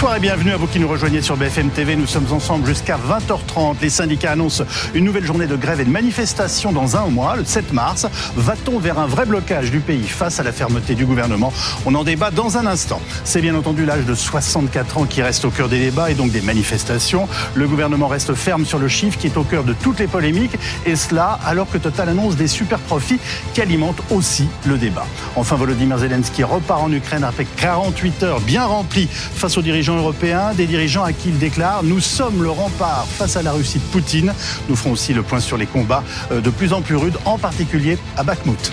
Bonsoir et bienvenue à vous qui nous rejoignez sur BFM TV. Nous sommes ensemble jusqu'à 20h30. Les syndicats annoncent une nouvelle journée de grève et de manifestation dans un mois, le 7 mars. Va-t-on vers un vrai blocage du pays face à la fermeté du gouvernement? On en débat dans un instant. C'est bien entendu l'âge de 64 ans qui reste au cœur des débats et donc des manifestations. Le gouvernement reste ferme sur le chiffre qui est au cœur de toutes les polémiques et cela alors que Total annonce des super profits qui alimentent aussi le débat. Enfin, Volodymyr Zelensky repart en Ukraine après 48 heures bien remplies face aux dirigeants européens, des dirigeants à qui il déclare Nous sommes le rempart face à la Russie de Poutine. Nous ferons aussi le point sur les combats euh, de plus en plus rudes, en particulier à Bakhmut.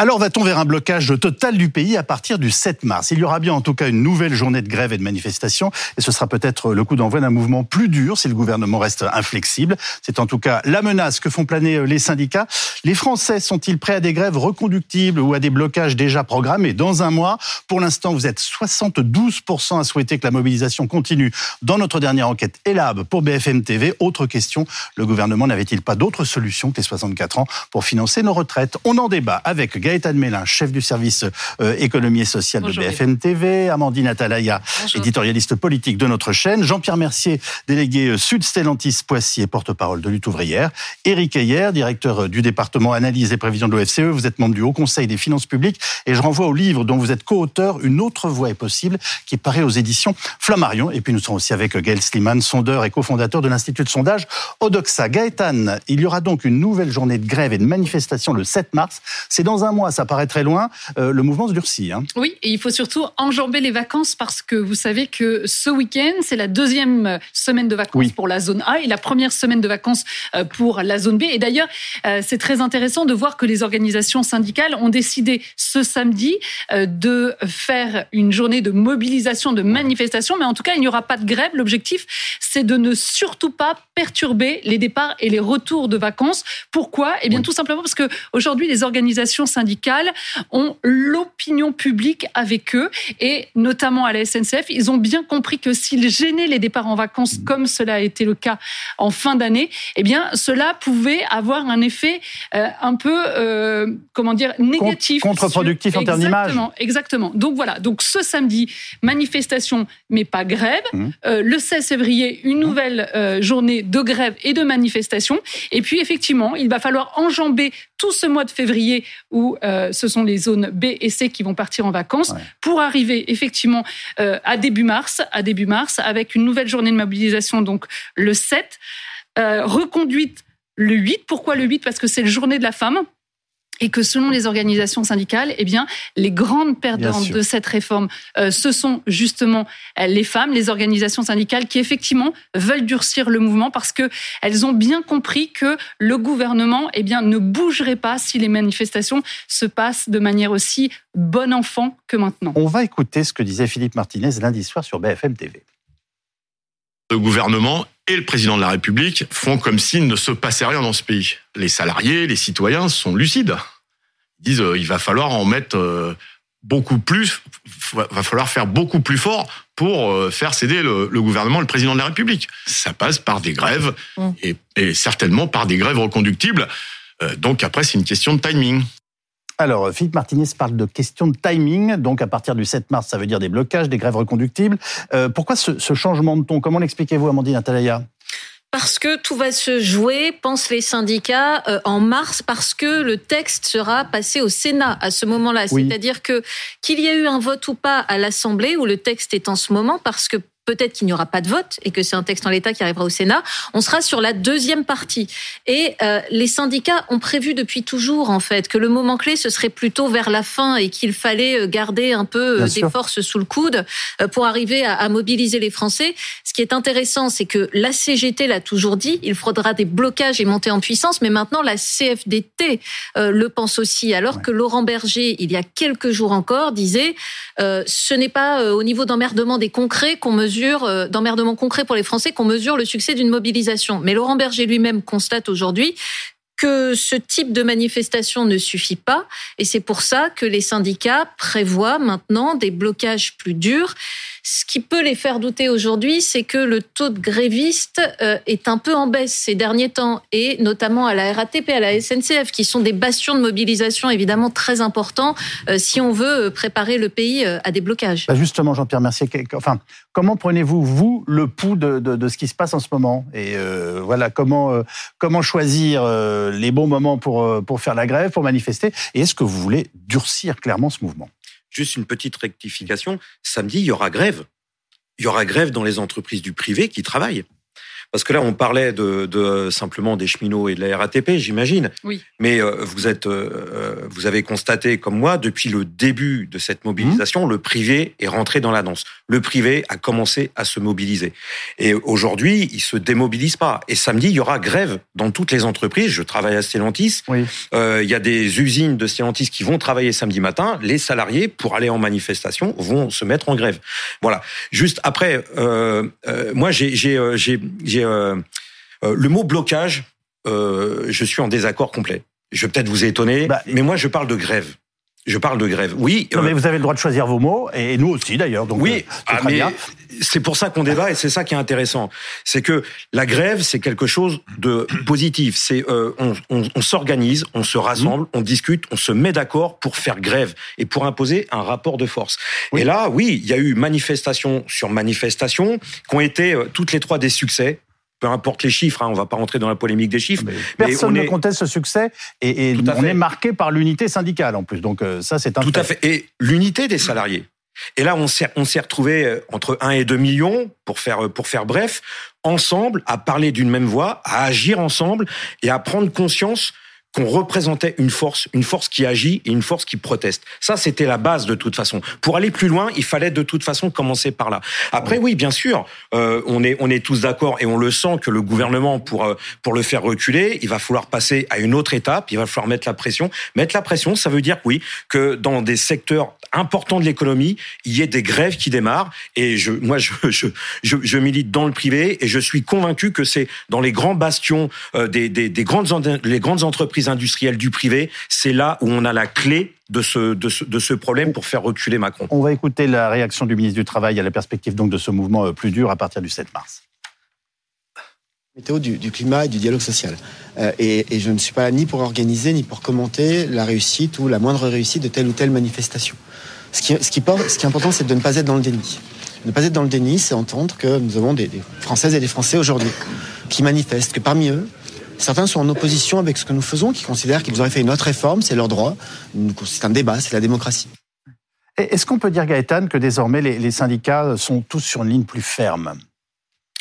Alors va-t-on vers un blocage total du pays à partir du 7 mars? Il y aura bien en tout cas une nouvelle journée de grève et de manifestation et ce sera peut-être le coup d'envoi d'un mouvement plus dur si le gouvernement reste inflexible. C'est en tout cas la menace que font planer les syndicats. Les Français sont-ils prêts à des grèves reconductibles ou à des blocages déjà programmés dans un mois? Pour l'instant, vous êtes 72% à souhaiter que la mobilisation continue. Dans notre dernière enquête ELAB pour BFM TV, autre question, le gouvernement n'avait-il pas d'autre solution que les 64 ans pour financer nos retraites? On en débat avec Gaëtan Mélin, chef du service euh, économie et social de BFM TV, Amandine Atalaya, éditorialiste politique de notre chaîne, Jean-Pierre Mercier, délégué euh, Sud Stellantis Poissy et porte-parole de lutte ouvrière, Éric Ayer, directeur euh, du département analyse et prévision de l'OFCE, vous êtes membre du Haut Conseil des finances publiques et je renvoie au livre dont vous êtes co-auteur, Une autre voie est possible, qui paraît aux éditions Flammarion. Et puis nous serons aussi avec Gaël Sliman, sondeur et cofondateur de l'Institut de sondage Odoxa. Gaëtan, il y aura donc une nouvelle journée de grève et de manifestation le 7 mars. C'est dans un ça paraît très loin. Euh, le mouvement se durcit. Hein. Oui, et il faut surtout enjamber les vacances parce que vous savez que ce week-end, c'est la deuxième semaine de vacances pour la zone A et la première semaine de vacances euh, pour la zone B. Et d'ailleurs, euh, c'est très intéressant de voir que les organisations syndicales ont décidé ce samedi de faire une journée de mobilisation, de manifestation, mais en tout cas, il n'y aura pas de grève. L'objectif, c'est de ne surtout pas perturber les départs et les retours de vacances. Pourquoi? Eh bien, tout simplement parce que aujourd'hui, les organisations syndicales syndicales ont l'opinion publique avec eux et notamment à la SNCF, ils ont bien compris que s'ils gênaient les départs en vacances comme cela a été le cas en fin d'année, eh bien cela pouvait avoir un effet euh, un peu euh, comment dire négatif, contre-productif en termes d'image. Exactement, exactement. Donc voilà, donc ce samedi manifestation mais pas grève. Mmh. Euh, le 16 février, une mmh. nouvelle journée de grève et de manifestation. Et puis effectivement, il va falloir enjamber tout ce mois de février où euh, ce sont les zones B et C qui vont partir en vacances pour arriver effectivement euh, à début mars, à début mars avec une nouvelle journée de mobilisation donc le 7, euh, reconduite le 8. Pourquoi le 8 Parce que c'est la journée de la femme et que selon les organisations syndicales, eh bien, les grandes perdantes de cette réforme, euh, ce sont justement euh, les femmes, les organisations syndicales qui effectivement veulent durcir le mouvement parce que elles ont bien compris que le gouvernement, eh bien, ne bougerait pas si les manifestations se passent de manière aussi bon enfant que maintenant. On va écouter ce que disait Philippe Martinez lundi soir sur BFM TV. Le gouvernement et le président de la République font comme s'il ne se passait rien dans ce pays. Les salariés, les citoyens sont lucides. Ils disent euh, il va falloir en mettre euh, beaucoup plus, va falloir faire beaucoup plus fort pour euh, faire céder le, gouvernement, le président de la République. Ça passe par des grèves mmh. et, et, certainement par des grèves reconductibles. donc après, c'est une question de timing. Alors, Philippe Martinez parle de question de timing. Donc, à partir du 7 mars, ça veut dire des blocages, des grèves reconductibles. Euh, pourquoi ce, ce, changement de ton? Comment l'expliquez-vous, Amandine Atalaya? Parce que tout va se jouer, pensent les syndicats, euh, en mars, parce que le texte sera passé au Sénat à ce moment-là. C'est-à-dire que qu'il y ait eu un vote ou pas à l'Assemblée, où le texte est en ce moment, parce que peut-être qu'il n'y aura pas de vote et que c'est un texte en l'état qui arrivera au Sénat. On sera sur la deuxième partie. Et euh, les syndicats ont prévu depuis toujours, en fait, que le moment clé, ce serait plutôt vers la fin et qu'il fallait euh, garder un peu euh, des forces sous le coude pour arriver à, à, mobiliser les Français. Ce qui est intéressant, c'est que la CGT l'a toujours dit, il faudra des blocages et monter en puissance, mais maintenant la CFDT le pense aussi, alors que Laurent Berger, il y a quelques jours encore, disait ce n'est pas au niveau d'emmerdement des concrets qu'on mesure euh, d'emmerdement concret pour les Français qu'on mesure le succès d'une mobilisation. Mais Laurent Berger lui-même constate aujourd'hui que ce type de manifestation ne suffit pas et c'est pour ça que les syndicats prévoient maintenant des blocages plus durs Ce qui peut les faire douter aujourd'hui, c'est que le taux de grévistes euh, est un peu en baisse ces derniers temps, et notamment à la RATP, à la SNCF, qui sont des bastions de mobilisation évidemment très importants euh, si on veut préparer le pays à des blocages. Bah, justement, Jean-Pierre Mercier, enfin, comment prenez-vous, vous, le pouls de, ce qui se passe en ce moment? Et voilà, comment, comment choisir les bons moments pour, pour faire la grève, pour manifester? Et est-ce que vous voulez durcir clairement ce mouvement? Juste une petite rectification. Samedi, il y aura grève. Il y aura grève dans les entreprises du privé qui travaillent. Parce que là, on parlait de, simplement des cheminots et de la RATP, j'imagine. Oui. Mais euh, vous êtes, euh, euh, vous avez constaté comme moi, depuis le début de cette mobilisation, mmh. le privé est rentré dans la danse. Le privé a commencé à se mobiliser. Et aujourd'hui, il se démobilise pas. Et samedi, il y aura grève dans toutes les entreprises. Je travaille à Stellantis. Oui. il y a des usines de Stellantis qui vont travailler samedi matin. Les salariés, pour aller en manifestation, vont se mettre en grève. Voilà. Juste après, moi, j'ai, j'ai, euh, euh, le mot blocage, euh, je suis en désaccord complet. Je vais peut-être vous étonner, bah, mais moi je parle de grève. Je parle de grève. Oui. mais vous avez le droit de choisir vos mots, et nous aussi d'ailleurs. Donc oui, ah, c'est pour ça qu'on débat et c'est ça qui est intéressant. C'est que la grève, c'est quelque chose de positif. C'est on, s'organise, on se rassemble, mmh. on discute, on se met d'accord pour faire grève et pour imposer un rapport de force. Et là, oui, il y a eu manifestation sur manifestation qui ont été toutes les trois des succès peu importe les chiffres, hein, on va pas rentrer dans la polémique des chiffres. personne ne conteste ce succès et, on est marqué par l'unité syndicale en plus. Donc euh, ça, c'est un Tout à fait. Et l'unité des salariés. Et là, on s'est, on s'est retrouvé euh, entre 1 et 2 millions, pour faire, euh, pour faire bref, ensemble, à parler d'une même voix, à agir ensemble et à prendre conscience qu'on représentait une force, une force qui agit et une force qui proteste. Ça, c'était la base de toute façon. Pour aller plus loin, il fallait de toute façon commencer par là. Après, oui, bien sûr, euh, on est on est tous d'accord et on le sent que le gouvernement pour euh, pour le faire reculer, il va falloir passer à une autre étape. Il va falloir mettre la pression. Mettre la pression, ça veut dire oui que dans des secteurs importants de l'économie, il y ait des grèves qui démarrent. Et je, moi, je, je, je, milite dans le privé et je suis convaincu que c'est dans les grands bastions euh, des, des, des grandes les grandes entreprises industriels du privé, c'est là où on a la clé de ce, de ce, problème pour faire reculer Macron. On va écouter la réaction du ministre du Travail à la perspective donc de ce mouvement euh, plus dur à partir du 7 mars. Météo du, climat et du dialogue social. Euh, et, je ne suis pas là ni pour organiser ni pour commenter la réussite ou la moindre réussite de telle ou telle manifestation. Ce qui, ce qui, ce qui est important, c'est de ne pas être dans le déni. Ne pas être dans le déni, c'est entendre que nous avons des, des Françaises et des Français aujourd'hui qui manifestent, que parmi eux, Certains sont en opposition avec ce que nous faisons, qui considèrent qu'ils auraient fait une autre réforme, c'est leur droit. C'est un débat, c'est la démocratie. Est-ce qu'on peut dire, Gaëtan, que désormais les syndicats sont tous sur une ligne plus ferme?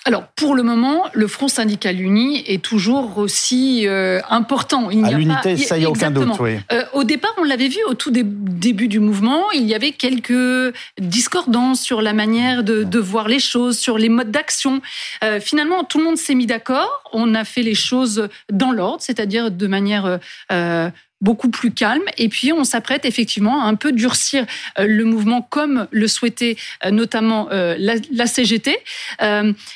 Alors, pour le moment, le Front syndical uni est toujours aussi euh, important. Il à l'unité, ça y a aucun doute. Oui. Euh, au départ, on l'avait vu au tout début du mouvement, il y avait quelques discordances sur la manière de, de voir les choses, sur les modes d'action. Euh, finalement, tout le monde s'est mis d'accord. On a fait les choses dans l'ordre, c'est-à-dire de manière euh, beaucoup plus calme. Et puis, on s'apprête effectivement à un peu durcir euh, le mouvement comme le souhaitait euh, notamment euh, la, CGT.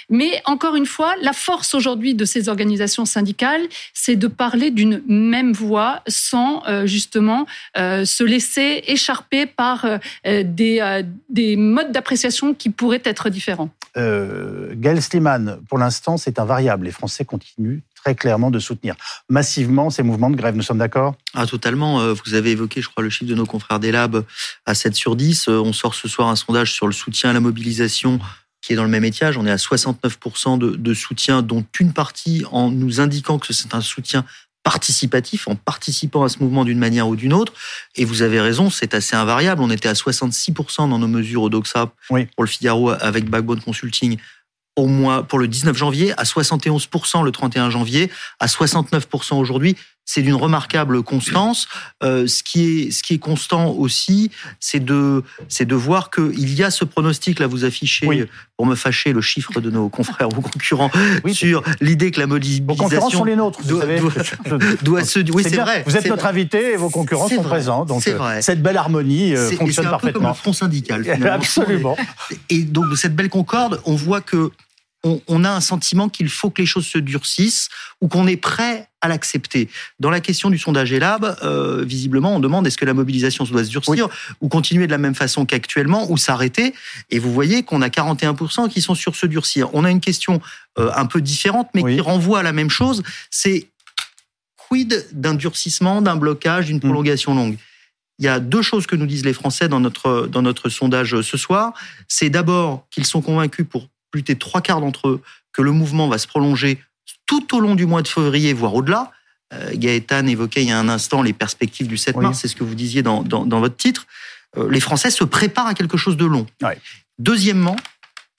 mais encore une fois, la force aujourd'hui de ces organisations syndicales, c'est de parler d'une même voix sans justement se laisser écharper par des, des modes d'appréciation qui pourraient être différents. Gaël Sliman, pour l'instant, c'est invariable. Les Français continuent très clairement de soutenir massivement ces mouvements de grève. Nous sommes d'accord? Ah, totalement. Euh, vous avez évoqué, je crois, le chiffre de nos confrères des labs à 7 sur 10. Euh, on sort ce soir un sondage sur le soutien à la mobilisation qui est dans le même étiage. On est à 69% de, de soutien, dont une partie en nous indiquant que c'est un soutien participatif, en participant à ce mouvement d'une manière ou d'une autre. Et vous avez raison, c'est assez invariable. On était à 66% dans nos mesures au DOXA pour le Figaro avec Backbone Consulting au mois pour le 19 janvier, à 71% le 31 janvier, à 69% aujourd'hui. C'est d'une remarquable constance. Euh, ce qui est ce qui est constant aussi, c'est de c'est de voir qu'il y a ce pronostic là. Vous affichez pour me fâcher le chiffre de nos confrères ou concurrents sur l'idée que la mobilisation. Vos concurrents sont les nôtres. Vous doit, savez. Doit, se. Oui, c'est vrai. Vous êtes notre invité et vos concurrents sont présents. Donc euh, vrai. cette belle harmonie euh, fonctionne parfaitement. C'est un peu comme le front syndical. Absolument. Et donc de cette belle concorde, on voit que on, a un sentiment qu'il faut que les choses se durcissent ou qu'on est prêt à l'accepter. Dans la question du sondage ELAB, euh, visiblement, on demande est-ce que la mobilisation doit se durcir ou continuer de la même façon qu'actuellement ou s'arrêter. Et vous voyez qu'on a 41% qui sont sur se durcir. On a une question euh, un peu différente, mais qui renvoie à la même chose. C'est quid d'un durcissement, d'un blocage, d'une mm. prolongation longue? Il y a deux choses que nous disent les Français dans notre, dans notre sondage ce soir. C'est d'abord qu'ils sont convaincus pour plus trois quarts d'entre eux que le mouvement va se prolonger tout au long du mois de février, voire au-delà. Euh, Gaëtan évoquait il y a un instant les perspectives du 7 mars, c'est ce que vous disiez dans, dans, votre titre. Euh, les Français se préparent à quelque chose de long. Deuxièmement,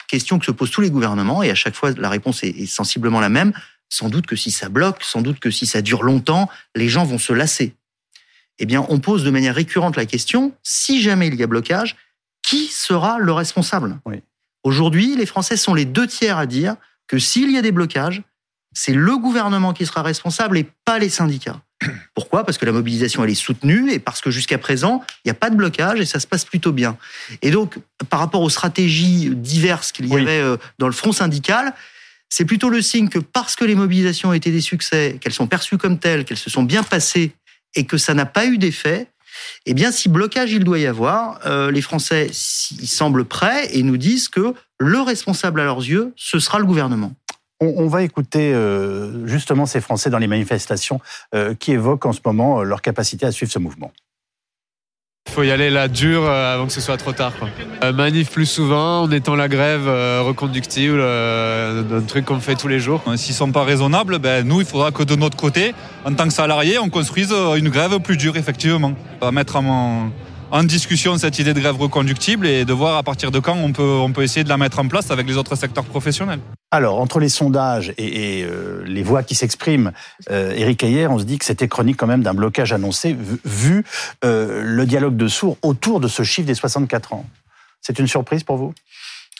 question que se posent tous les gouvernements, et à chaque fois la réponse est, est sensiblement la même, sans doute que si ça bloque, sans doute que si ça dure longtemps, les gens vont se lasser eh bien, on pose de manière récurrente la question, si jamais il y a blocage, qui sera le responsable? Aujourd'hui, les Français sont les deux tiers à dire que s'il y a des blocages, c'est le gouvernement qui sera responsable et pas les syndicats. Pourquoi? Parce que la mobilisation, elle est soutenue et parce que jusqu'à présent, il n'y a pas de blocage et ça se passe plutôt bien. Et donc, par rapport aux stratégies diverses qu'il y avait euh, dans le front syndical, c'est plutôt le signe que parce que les mobilisations ont été des succès, qu'elles sont perçues comme telles, qu'elles se sont bien passées et que ça n'a pas eu d'effet, eh bien, si blocage il doit y avoir, euh, les Français ils semblent prêts et nous disent que le responsable à leurs yeux, ce sera le gouvernement. On, va écouter euh, justement ces Français dans les manifestations euh, qui évoquent en ce moment leur capacité à suivre ce mouvement. Il faut y aller là dur euh, avant que ce soit trop tard. Euh, manif plus souvent, en étant la grève euh, reconductible, un truc qu'on fait tous les jours. S'ils sont pas raisonnables, ben, nous, il faudra que de notre côté, en tant que salariés, on construise une grève plus dure, effectivement. On va mettre en, discussion cette idée de grève reconductible et de voir à partir de quand on peut essayer de la mettre en place avec les autres secteurs professionnels. Alors, entre les sondages et, euh, les voix qui s'expriment, euh, Éric Ayer, on se dit que c'était chronique quand même d'un blocage annoncé, vu euh, le dialogue de sourds autour de ce chiffre des 64 ans. C'est une surprise pour vous?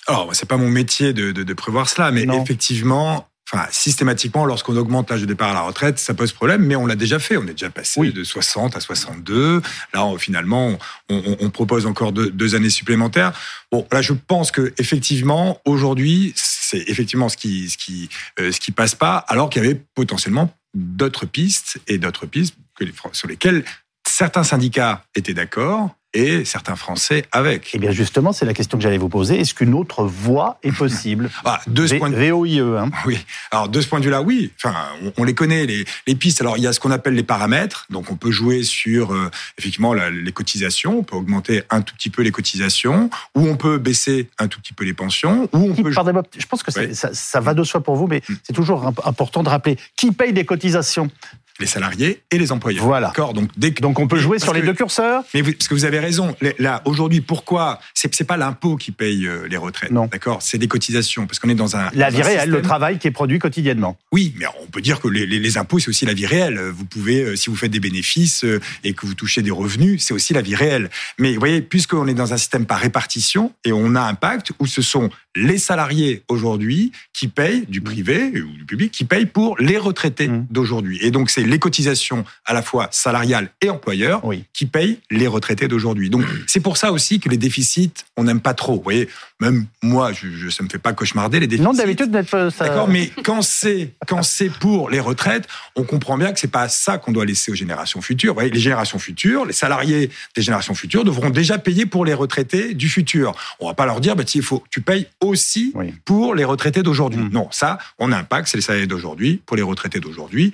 Alors, c'est pas mon métier de, de, de prévoir cela, mais effectivement, Enfin, systématiquement, lorsqu'on augmente l'âge de départ à la retraite, ça pose problème, mais on l'a déjà fait. On est déjà passé de 60 à 62. Là, finalement, on, on, propose encore deux, deux, années supplémentaires. Bon, là, je pense que effectivement, aujourd'hui, c'est effectivement ce qui, ce euh, passe pas, alors qu'il y avait potentiellement d'autres pistes et d'autres pistes sur lesquelles certains syndicats étaient d'accord et certains Français avec. Eh bien justement, c'est la question que j'allais vous poser. Est-ce qu'une autre voie est possible ah, de ce point de... VOIE. Hein. Oui. Alors de ce point de vue-là, oui. Enfin, on, les connaît les, les, pistes. Alors il y a ce qu'on appelle les paramètres. Donc on peut jouer sur euh, effectivement les cotisations. On peut augmenter un tout petit peu les cotisations, ou on peut baisser un tout petit peu les pensions, ou on peut. je pense que ça, ça, va de soi pour vous, mais mm. c'est toujours important de rappeler qui paye des cotisations? Les salariés et les employeurs. Voilà. D'accord. Donc, dès Donc on peut jouer sur les deux curseurs? Mais parce que vous avez raison. Là, aujourd'hui, pourquoi c'est c'est pas l'impôt qui paye euh, les retraites. Non. D'accord. C'est des cotisations parce qu'on est dans un la vie réelle, le travail qui est produit quotidiennement. Oui, mais on peut dire que les, les, impôts c'est aussi la vie réelle. Vous pouvez, euh, si vous faites des bénéfices euh, et que vous touchez des revenus, c'est aussi la vie réelle. Mais vous voyez, puisqu'on est dans un système par répartition et on a un pacte où ce sont les salariés aujourd'hui qui payent du privé ou du public qui payent pour les retraités mmh. d'aujourd'hui. Et donc c'est les cotisations à la fois salariales et employeurs qui payent les retraités d'aujourd'hui. Donc c'est pour ça aussi que les déficits, on n'aime pas trop. Vous voyez, même moi, je, je, ça me fait pas cauchemarder les déficits. Non, d'habitude, ça... D'accord, mais quand c'est quand c'est pour les retraites, on comprend bien que c'est pas ça qu'on doit laisser aux générations futures. Vous voyez, les générations futures, les salariés des générations futures devront déjà payer pour les retraités du futur. On va pas leur dire, bah, il faut, tu payes aussi pour les retraités d'aujourd'hui. Mmh. Non, ça, on a un pacte, c'est les salariés d'aujourd'hui pour les retraités d'aujourd'hui.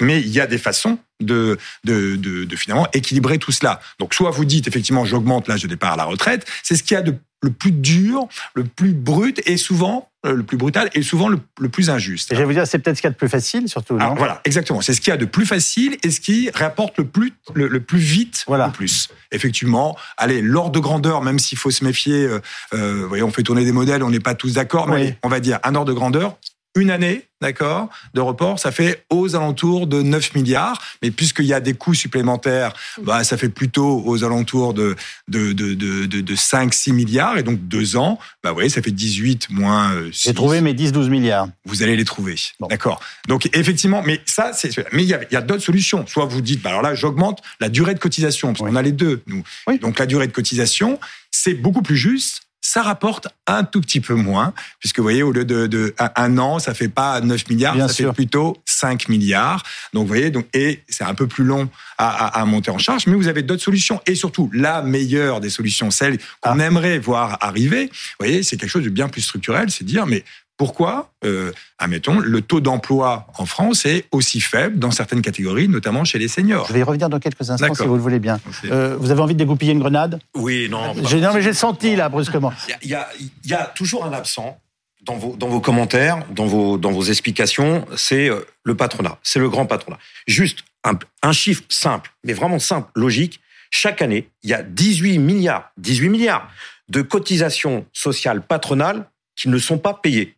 Mais il y a des façons de, de, de, de, finalement équilibrer tout cela. Donc, soit vous dites effectivement j'augmente l'âge de départ à la retraite, c'est ce qu'il y a de le plus dur, le plus brut et souvent euh, le plus brutal et souvent le, plus injuste. Et je vais vous dire, c'est peut-être ce qu'il y a de plus facile, surtout. Non? voilà, exactement. C'est ce qu'il y a de plus facile et ce qui rapporte le plus, le, plus vite, voilà. le plus. Effectivement, allez, l'ordre de grandeur, même s'il faut se méfier, euh, euh, voyez, on fait tourner des modèles, on n'est pas tous d'accord, mais on va dire un ordre de grandeur, une année, d'accord, de report, ça fait aux alentours de 9 milliards. Mais puisqu'il y a des coûts supplémentaires, bah, ça fait plutôt aux alentours de, de, de, de, de 5, 6 milliards. Et donc, deux ans, bah, vous voyez, ça fait 18 moins 6. J'ai trouvé mes 10, 12 milliards. Vous allez les trouver. D'accord. Donc, effectivement, mais ça, c'est, mais il y a, y a d'autres solutions. Soit vous dites, bah, alors là, j'augmente la durée de cotisation, parce qu'on a les deux, nous. Donc, la durée de cotisation, c'est beaucoup plus juste ça rapporte un tout petit peu moins, puisque vous voyez, au lieu de, un an, ça fait pas 9 milliards, ça fait plutôt 5 milliards. Donc, vous voyez, donc, et c'est un peu plus long à, monter en charge, mais vous avez d'autres solutions. Et surtout, la meilleure des solutions, celle qu'on ah. aimerait voir arriver, vous voyez, c'est quelque chose de bien plus structurel, c'est dire, mais pourquoi, euh, admettons, le taux d'emploi en France est aussi faible dans certaines catégories, notamment chez les seniors Je vais y revenir dans quelques instants, si vous le voulez bien. Euh, vous avez envie de dégoupiller une grenade Oui, non. J'ai, non, mais j'ai senti, là, brusquement. Il y a, toujours un absent dans vos, dans vos commentaires, dans vos, dans vos explications, c'est euh, le patronat, c'est le grand patronat. Juste un, un chiffre simple, mais vraiment simple, logique. Chaque année, il y a 18 milliards, 18 milliards de cotisations sociales patronales qui ne sont pas payées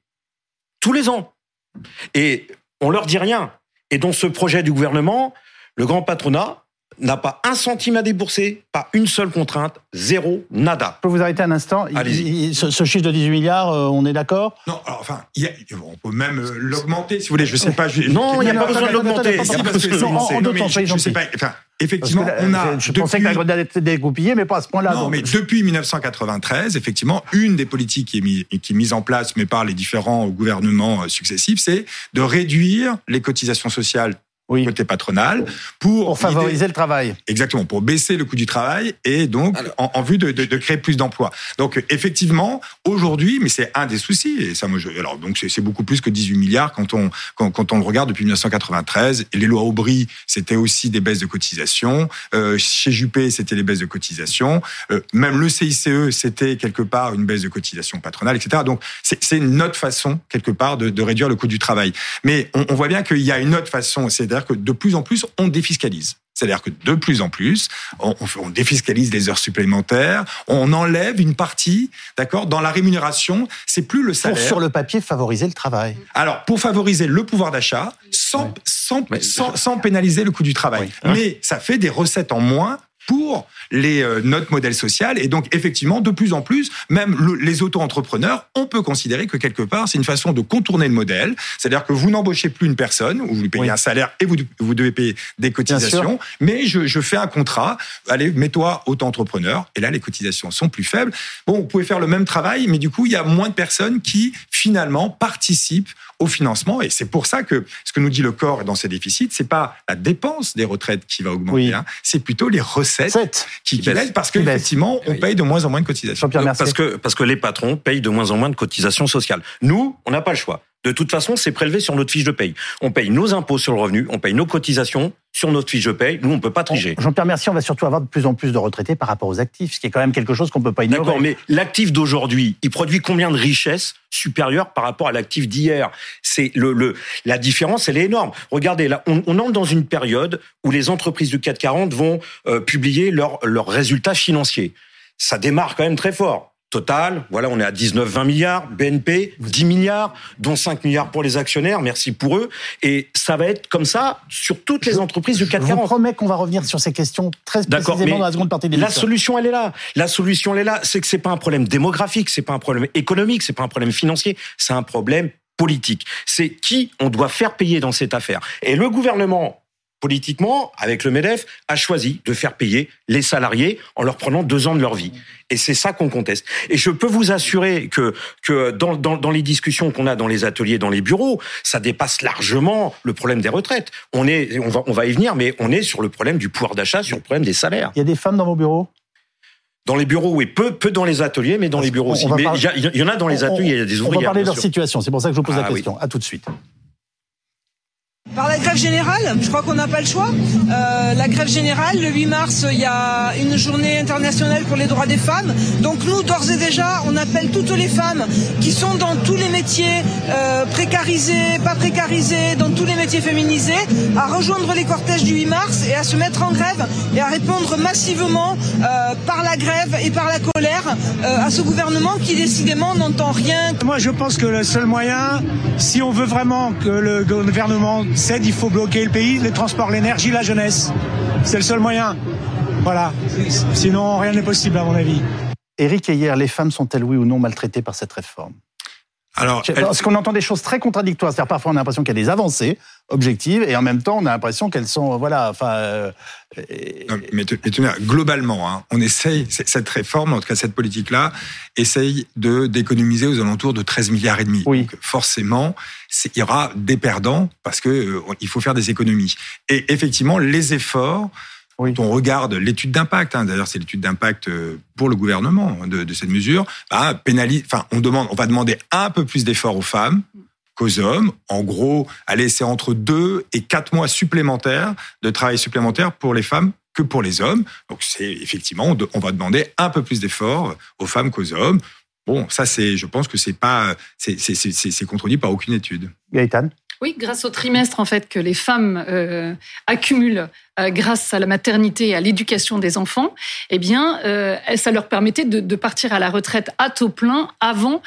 tous les ans. Et on leur dit rien. Et dans ce projet du gouvernement, le grand patronat n'a pas un centime à débourser, pas une seule contrainte, zéro, nada. Je peux vous arrêter un instant ce, chiffre de 18 milliards, euh, on est d'accord? Non, alors, enfin, on peut même euh, l'augmenter si vous voulez. Je sais pas. non, il n'y a pas besoin de l'augmenter. Je sais pas. Enfin, effectivement, on a. Je pensais que la grenade était dégoupillée, mais pas à ce point-là. Non, mais depuis 1993, effectivement, une des politiques qui est, mise, qui est mise en place, mais par les différents gouvernements euh, successifs, c'est de réduire les cotisations sociales oui. côté patronal pour, favoriser le travail. Exactement, pour baisser le coût du travail et donc en, vue de, de, de, créer plus d'emplois. Donc effectivement, aujourd'hui, mais c'est un des soucis et ça, moi, je, alors donc c'est beaucoup plus que 18 milliards quand on quand, quand, on le regarde depuis 1993. Et les lois Aubry, c'était aussi des baisses de cotisations. Euh, chez Juppé, c'était les baisses de cotisations. Euh, même le CICE, c'était quelque part une baisse de cotisations patronales, etc. Donc c'est une autre façon quelque part de, de, réduire le coût du travail. Mais on, on voit bien qu'il y a une autre façon, c'est-à-dire que de plus en plus, on défiscalise. C'est-à-dire que de plus en plus, on, défiscalise les heures supplémentaires, on enlève une partie, d'accord, dans la rémunération. C'est plus le salaire. Pour sur le papier favoriser le travail. Alors pour favoriser le pouvoir d'achat, sans, sans, pénaliser le coût du travail. Mais ça fait des recettes en moins pour les, euh, notre modèle social. Et donc, effectivement, de plus en plus, même les auto-entrepreneurs, on peut considérer que quelque part, c'est une façon de contourner le modèle. C'est-à-dire que vous n'embauchez plus une personne, vous lui payez un salaire et vous, vous devez payer des cotisations, mais je, je fais un contrat, allez, mets-toi auto-entrepreneur, et là, les cotisations sont plus faibles. Bon, vous pouvez faire le même travail, mais du coup, il y a moins de personnes qui, finalement, participent au financement. Et c'est pour ça que ce que nous dit le corps dans ses déficits, c'est pas la dépense des retraites qui va augmenter, hein, c'est plutôt les recettes qui, qui baissent parce qu'effectivement, on paye de moins en moins de cotisations. Parce que, parce que les patrons payent de moins en moins de cotisations sociales. Nous, on n'a pas le choix. De toute façon, c'est prélevé sur notre fiche de paye. On paye nos impôts sur le revenu, on paye nos cotisations sur notre fiche de paye. Nous, on peut pas triger. Jean-Pierre Mercier, on va surtout avoir de plus en plus de retraités par rapport aux actifs, ce qui est quand même quelque chose qu'on peut pas ignorer. D'accord, mais l'actif d'aujourd'hui, il produit combien de richesses supérieures par rapport à l'actif d'hier? C'est le, le, la différence, elle est énorme. Regardez, là, on, on, entre dans une période où les entreprises du 440 vont euh, publier leurs leurs résultats financiers. Ça démarre quand même très fort. Total, voilà, on est à 19-20 milliards, BNP 10 milliards, dont 5 milliards pour les actionnaires, merci pour eux. Et ça va être comme ça sur toutes les entreprises du 440. Je vous promets qu'on va revenir sur ces questions très précisément dans la seconde partie de La solution, elle est là. La solution, elle est là. C'est que c'est pas un problème démographique, c'est pas un problème économique, c'est pas un problème financier, c'est un problème politique. C'est qui on doit faire payer dans cette affaire. Et le gouvernement politiquement, avec le MEDEF, a choisi de faire payer les salariés en leur prenant deux ans de leur vie. Et c'est ça qu'on conteste. Et je peux vous assurer que, que dans, dans, dans les discussions qu'on a dans les ateliers, dans les bureaux, ça dépasse largement le problème des retraites. On, est, on, va, on va y venir, mais on est sur le problème du pouvoir d'achat, sur le problème des salaires. Il y a des femmes dans vos bureaux? Dans les bureaux, oui, peu, peu dans les ateliers, mais dans les bureaux aussi. Mais il y, en a dans les ateliers, il y a des ouvriers. On va parler de leur situation, c'est pour ça que je vous pose la ah question. À tout de suite. Par la grève générale, je crois qu'on n'a pas le choix. Euh, la grève générale, le 8 mars, il y a une journée internationale pour les droits des femmes. Donc nous, d'ores et déjà, on appelle toutes les femmes qui sont dans tous les métiers euh, précarisés, pas précarisés, dans tous les métiers féminisés, à rejoindre les cortèges du 8 mars et à se mettre en grève et à répondre massivement euh, par la grève et par la colère à ce gouvernement qui décidément n'entend rien. Moi, je pense que le seul moyen, si on veut vraiment que le gouvernement il faut bloquer le pays, les transports, l'énergie, la jeunesse. C'est le seul moyen. Voilà. Sinon, rien n'est possible, à mon avis. Éric, hier, les femmes sont-elles oui ou non maltraitées par cette réforme? Alors, parce qu'on entend des choses très contradictoires. C'est-à-dire parfois on a l'impression qu'il y a des avancées objectives et en même temps on a l'impression qu'elles sont voilà. Enfin. Euh, mais, globalement, hein, on essaye cette réforme, en tout cas cette politique-là, essaye de d'économiser aux alentours de 13 milliards et demi. Oui. Donc forcément, il y aura des perdants parce que euh, il faut faire des économies. Et effectivement, les efforts quand on regarde l'étude d'impact, hein, d'ailleurs c'est l'étude d'impact euh, pour le gouvernement de, de cette mesure, bah, pénalise, enfin on demande, on va demander un peu plus d'efforts aux femmes qu'aux hommes. En gros, allez, c'est entre deux et quatre mois supplémentaires de travail supplémentaire pour les femmes que pour les hommes. Donc c'est effectivement, on va demander un peu plus d'efforts aux femmes qu'aux hommes. Bon, ça c'est, je pense que c'est pas, c'est contredit par aucune étude. Gaëtan? Oui, grâce au trimestre en fait que les femmes euh, accumulent euh, grâce à la maternité et à l'éducation des enfants, eh bien, euh, ça leur permettait de, de, partir à la retraite à taux plein avant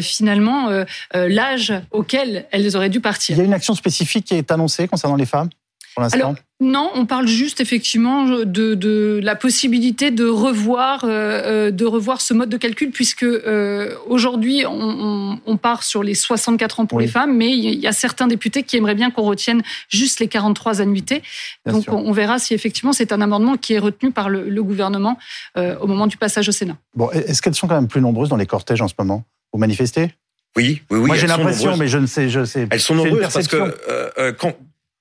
finalement l'âge auquel elles auraient dû partir. Il y a une action spécifique qui est annoncée concernant les femmes? Pour l'instant. Non, on parle juste effectivement de, de la possibilité de revoir, euh, euh, de revoir ce mode de calcul, puisque euh, aujourd'hui on, on, part sur les 64 ans pour les femmes, mais il y a certains députés qui aimeraient bien qu'on retienne juste les 43 annuités. Donc on, verra si effectivement c'est un amendement qui est retenu par le, le gouvernement euh, au moment du passage au Sénat. Bon, est-ce qu'elles sont quand même plus nombreuses dans les cortèges en ce moment? Vous manifestez? Oui, oui, oui. Moi, j'ai l'impression, mais je ne sais, je sais. Elles sont nombreuses parce que euh, quand,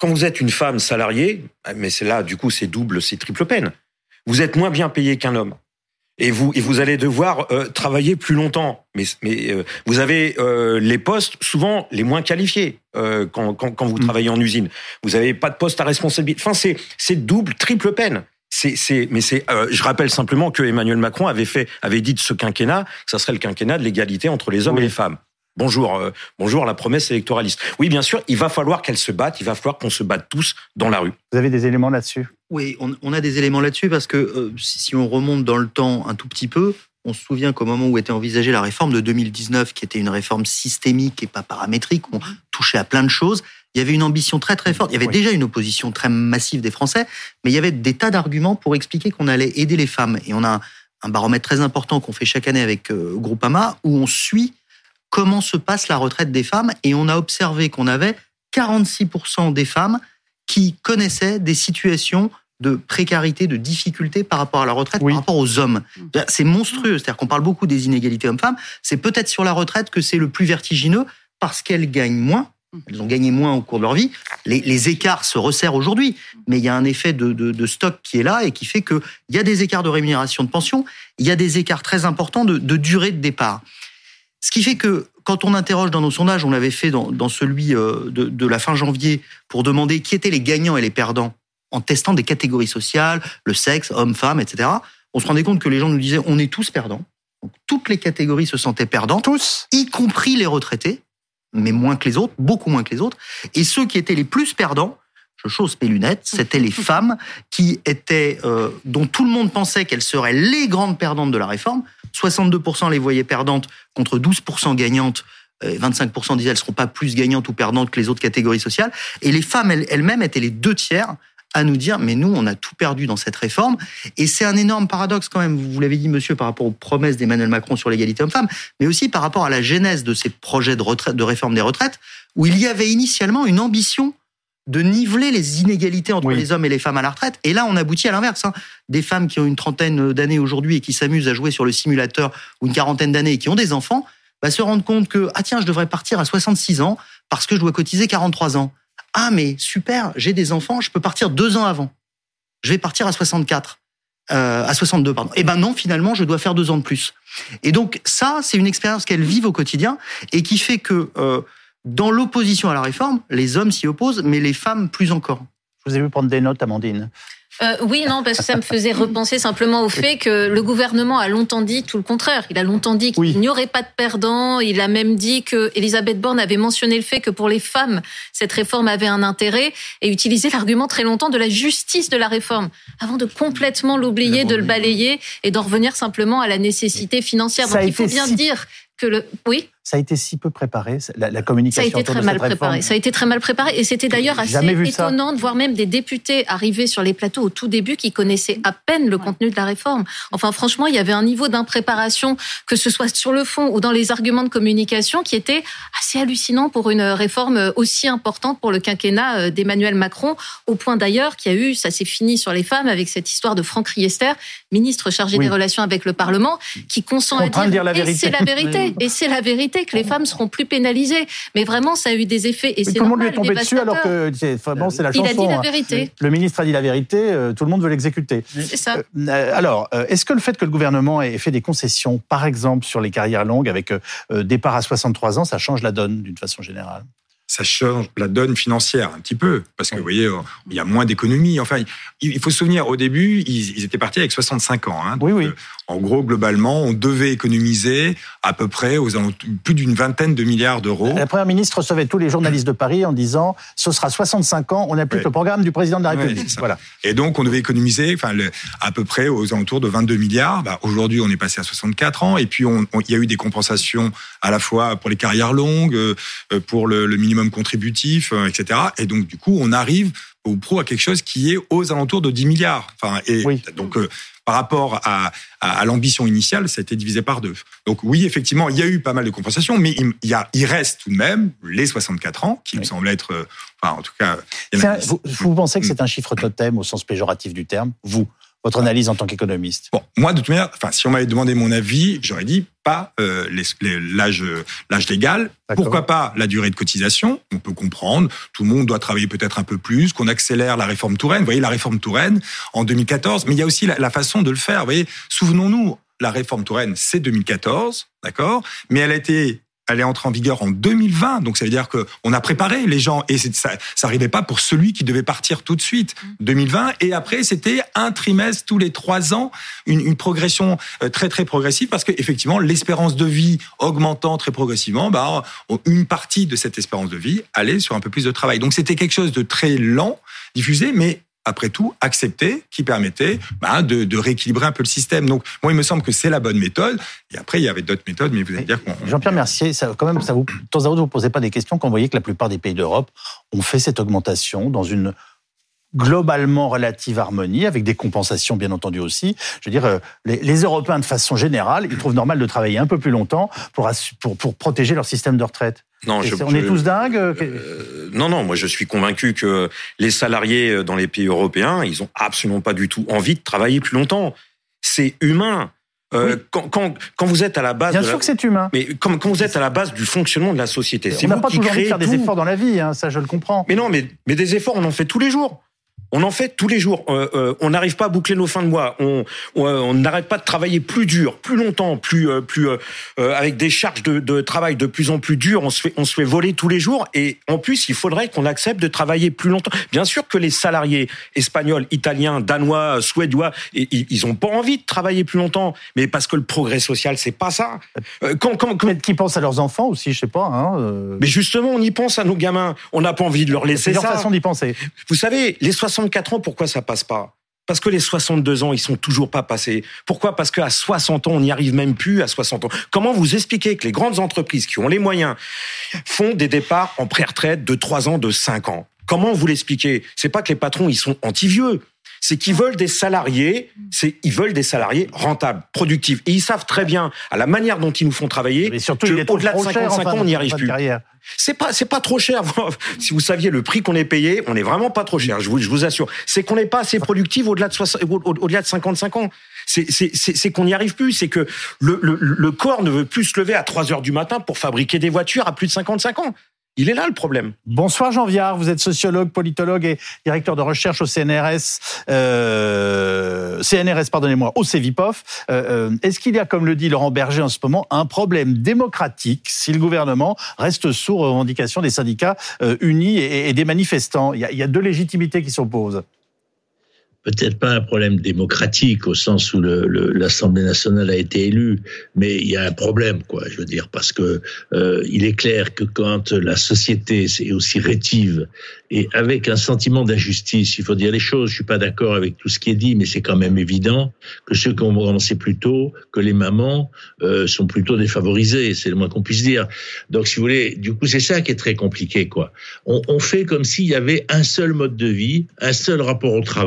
quand vous êtes une femme salariée, mais c'est là, du coup, c'est double, c'est triple peine. Vous êtes moins bien payé qu'un homme. Et vous, et vous allez devoir euh, travailler plus longtemps. Mais, mais euh, vous avez euh, les postes souvent les moins qualifiés quand, quand, quand, vous mm. travaillez en usine. Vous n'avez pas de poste à responsabilité. Enfin, c'est, c'est double, triple peine. C'est, c'est, mais c'est. je rappelle simplement que Emmanuel Macron avait fait, avait dit de ce quinquennat, ça serait le quinquennat de l'égalité entre les hommes et les femmes. Bonjour, euh, bonjour la promesse électoraliste. Oui, bien sûr, il va falloir qu'elle se batte, il va falloir qu'on se batte tous dans la rue. Vous avez des éléments là-dessus? Oui, on, a des éléments là-dessus parce que euh, si on remonte dans le temps un tout petit peu, on se souvient qu'au moment où était envisagée la réforme de 2019, qui était une réforme systémique et pas paramétrique, on touchait à plein de choses, il y avait une ambition très très forte. Il y avait déjà une opposition très massive des Français, mais il y avait des tas d'arguments pour expliquer qu'on allait aider les femmes. Et on a un baromètre très important qu'on fait chaque année avec euh, Groupama, où on suit comment se passe la retraite des femmes et on a observé qu'on avait 46% des femmes qui connaissaient des situations de précarité, de difficulté par rapport à la retraite, par rapport aux hommes. C'est monstrueux. C'est-à-dire qu'on parle beaucoup des inégalités hommes-femmes. C'est peut-être sur la retraite que c'est le plus vertigineux parce qu'elles gagnent moins. Elles ont gagné moins au cours de leur vie. Les, écarts se resserrent aujourd'hui, mais il y a un effet de, stock qui est là et qui fait qu'il y a des écarts de rémunération de pension, il y a des écarts très importants de durée de départ. Ce qui fait que quand on interroge dans nos sondages, on l'avait fait dans, celui euh, de, la fin janvier pour demander qui étaient les gagnants et les perdants en testant des catégories sociales, le sexe, homme, femme, etc. On se rendait compte que les gens nous disaient on est tous perdants. toutes les catégories se sentaient perdants, tous, y compris les retraités, mais moins que les autres, beaucoup moins que les autres. Et ceux qui étaient les plus perdants, je chausse mes lunettes, c'était les femmes qui étaient, euh, dont tout le monde pensait qu'elles seraient les grandes perdantes de la réforme. 62% les voyaient perdantes contre 12% gagnantes. 25% euh, disaient elles ne seront pas plus gagnantes ou perdantes que les autres catégories sociales. Et les femmes elles-mêmes étaient les deux tiers à nous dire mais nous on a tout perdu dans cette réforme et c'est un énorme paradoxe quand même vous l'avez dit monsieur par rapport aux promesses d'Emmanuel Macron sur l'égalité homme-femme mais aussi par rapport à la genèse de ces projets de retraite de réforme des retraites où il y avait initialement une ambition de niveler les inégalités entre les hommes et les femmes à la retraite. Et là, on aboutit à l'inverse. Hein. Des femmes qui ont une trentaine d'années aujourd'hui et qui s'amusent à jouer sur le simulateur ou une quarantaine d'années et qui ont des enfants, bah, se rendent compte que, ah tiens, je devrais partir à 66 ans parce que je dois cotiser 43 ans. Ah mais super, j'ai des enfants, je peux partir deux ans avant. Je vais partir à 64. Euh, à 62, pardon. Eh ben non, finalement, je dois faire deux ans de plus. Et donc ça, c'est une expérience qu'elles vivent au quotidien et qui fait que euh, dans l'opposition à la réforme, les hommes s'y opposent, mais les femmes plus encore. Je vous ai vu prendre des notes, Amandine. Euh, oui, non, parce que ça me faisait repenser simplement au fait que le gouvernement a longtemps dit tout le contraire. Il a longtemps dit qu'il n'y aurait pas de perdants. Il a même dit que Elisabeth Borne avait mentionné le fait que pour les femmes, cette réforme avait un intérêt et utilisé l'argument très longtemps de la justice de la réforme avant de complètement l'oublier, de le balayer et d'en revenir simplement à la nécessité financière. Donc il faut bien dire que le. Oui? Ça a été si peu préparé, la, communication. Ça a été très mal préparé. Ça a été très mal préparé, et c'était d'ailleurs assez étonnant de voir même des députés arriver sur les plateaux au tout début qui connaissaient à peine le contenu de la réforme. Enfin, franchement, il y avait un niveau d'impréparation, que ce soit sur le fond ou dans les arguments de communication, qui était assez hallucinant pour une réforme aussi importante pour le quinquennat euh, d'Emmanuel Macron, au point d'ailleurs qu'il y a eu, ça s'est fini sur les femmes avec cette histoire de Franck Riester, ministre chargé des relations avec le Parlement, qui consent à dire, la vérité. c'est la vérité, et c'est la vérité que les femmes seront plus pénalisées. Mais vraiment, ça a eu des effets. Et tout le monde lui est tombé dessus alors que vraiment c'est la chanson. Il a dit la hein. vérité. Le ministre a dit la vérité. Euh, tout le monde veut l'exécuter. C'est ça. Euh, alors, euh, est-ce que le fait que le gouvernement ait fait des concessions, par exemple sur les carrières longues, avec départ à 63 ans, ça change la donne d'une façon générale? Ça change la donne financière un petit peu, parce que vous voyez, il y a moins d'économies. Enfin, il faut se souvenir, au début, ils, étaient partis avec 65 ans. Hein, oui, oui. En gros, globalement, on devait économiser à peu près aux plus d'une vingtaine de milliards d'euros. La première ministre recevait tous les journalistes de Paris en disant ce sera 65 ans, on applique le programme du président de la République. voilà. Et donc, on devait économiser enfin, à peu près aux alentours de 22 milliards. Bah, Aujourd'hui, on est passé à 64 ans. Et puis, il y a eu des compensations à la fois pour les carrières longues, euh, pour le, minimum contributif, euh, etc. Et donc, du coup, on arrive au pro à quelque chose qui est aux alentours de 10 milliards. Enfin, et donc, euh, par rapport à, l'ambition initiale, ça a été divisé par deux. Donc oui, effectivement, il y a eu pas mal de compensations, mais il, y a, il reste tout de même les 64 ans, qui me semble être, euh, enfin en tout cas... vous, vous, pensez que c'est un chiffre totem au sens péjoratif du terme, vous votre analyse en tant qu'économiste Bon, moi, de toute manière, enfin, si on m'avait demandé mon avis, j'aurais dit pas euh, l'âge l'âge légal. Pourquoi pas la durée de cotisation? On peut comprendre. Tout le monde doit travailler peut-être un peu plus. Qu'on accélère la réforme Touraine. Vous voyez, la réforme Touraine en 2014. Mais il y a aussi la, la façon de le faire. Vous voyez, souvenons-nous, la réforme Touraine, c'est 2014, d'accord? Mais elle a été elle est entrée en vigueur en 2020, donc ça veut dire que on a préparé les gens et ça, ça arrivait pas pour celui qui devait partir tout de suite. 2020 et après c'était un trimestre tous les trois ans, une, une progression euh, très très progressive parce que effectivement l'espérance de vie augmentant très progressivement, bah une partie de cette espérance de vie allait sur un peu plus de travail. Donc c'était quelque chose de très lent diffusé, mais après tout, accepté, qui permettait bah, de, rééquilibrer un peu le système. Donc, moi, il me semble que c'est la bonne méthode. Et après, il y avait d'autres méthodes, mais vous allez dire qu'on... Jean-Pierre Mercier, quand même, ça vous, de temps à autre, vous posez pas des questions quand vous voyez que la plupart des pays d'Europe ont fait cette augmentation dans une globalement relative harmonie, avec des compensations bien entendu aussi. Je veux dire, euh, les, les, Européens de façon générale, ils trouvent normal de travailler un peu plus longtemps pour, pour, pour protéger leur système de retraite. Non, je, on est tous dingues. Euh, euh, non, non, moi je suis convaincu que les salariés dans les pays européens, ils ont absolument pas du tout envie de travailler plus longtemps. C'est humain. Euh, quand, quand, quand, vous êtes à la base, bien sûr que c'est humain. Mais quand, quand, vous êtes à la base du fonctionnement de la société, c'est on n'a pas toujours envie de faire des efforts dans la vie, hein, ça je le comprends. Mais non, mais, mais des efforts, on en fait tous les jours. On en fait tous les jours. Euh, euh, on n'arrive pas à boucler nos fins de mois. On n'arrête pas de travailler plus dur, plus longtemps, plus euh, plus avec des charges de, travail de plus en plus dures. On se fait on se fait voler tous les jours. Et en plus, il faudrait qu'on accepte de travailler plus longtemps. Bien sûr que les salariés espagnols, italiens, danois, suédois, ils ont pas envie de travailler plus longtemps, mais parce que le progrès social, c'est pas ça. Quand, quand, quand... Qui pensent à leurs enfants aussi, je sais pas. Hein, mais justement, on y pense à nos gamins. On n'a pas envie de leur laisser ça. C'est leur façon d'y penser. Vous savez, les 64 ans, pourquoi ça passe pas? Parce que les 62 ans, ils sont toujours pas passés. Pourquoi? Parce qu'à 60 ans, on n'y arrive même plus à 60 ans. Comment vous expliquez que les grandes entreprises qui ont les moyens font des départs en pré-retraite de 3 ans, de 5 ans? Comment vous l'expliquez? C'est pas que les patrons, ils sont anti-vieux c'est qu'ils veulent des salariés, c'est ils veulent des salariés rentables, productifs, et ils savent très bien à la manière dont ils nous font travailler. Mais surtout, au-delà de 55 ans, on n'y arrive plus. C'est pas c'est pas trop cher. si vous saviez le prix qu'on est payé, on n'est vraiment pas trop cher. Je vous je vous assure. C'est qu'on n'est pas assez productif au-delà de au-delà de 55 ans. C'est qu'on n'y arrive plus. C'est que le, le, le corps ne veut plus se lever à 3 heures du matin pour fabriquer des voitures à plus de 55 ans. Il est là le problème. Bonsoir Jean Viard, vous êtes sociologue, politologue et directeur de recherche au CNRS, euh, CNRS pardonnez-moi, au CEVIPOF. Euh, euh, Est-ce qu'il y a, comme le dit Laurent Berger en ce moment, un problème démocratique si le gouvernement reste sourd aux revendications des syndicats euh, unis et, des manifestants? Il y a deux légitimités qui s'opposent. Peut-être pas un problème démocratique au sens où l'Assemblée nationale a été élue, mais il y a un problème, quoi. Je veux dire, parce que euh, il est clair que quand la société est aussi rétive et avec un sentiment d'injustice, il faut dire les choses. Je suis pas d'accord avec tout ce qui est dit, mais c'est quand même évident que ceux qui ont commencé plus tôt, que les mamans euh, sont plutôt défavorisées. C'est le moins qu'on puisse dire. Donc, si vous voulez, du coup, c'est ça qui est très compliqué, quoi. On, on fait comme s'il y avait un seul mode de vie, un seul rapport au travail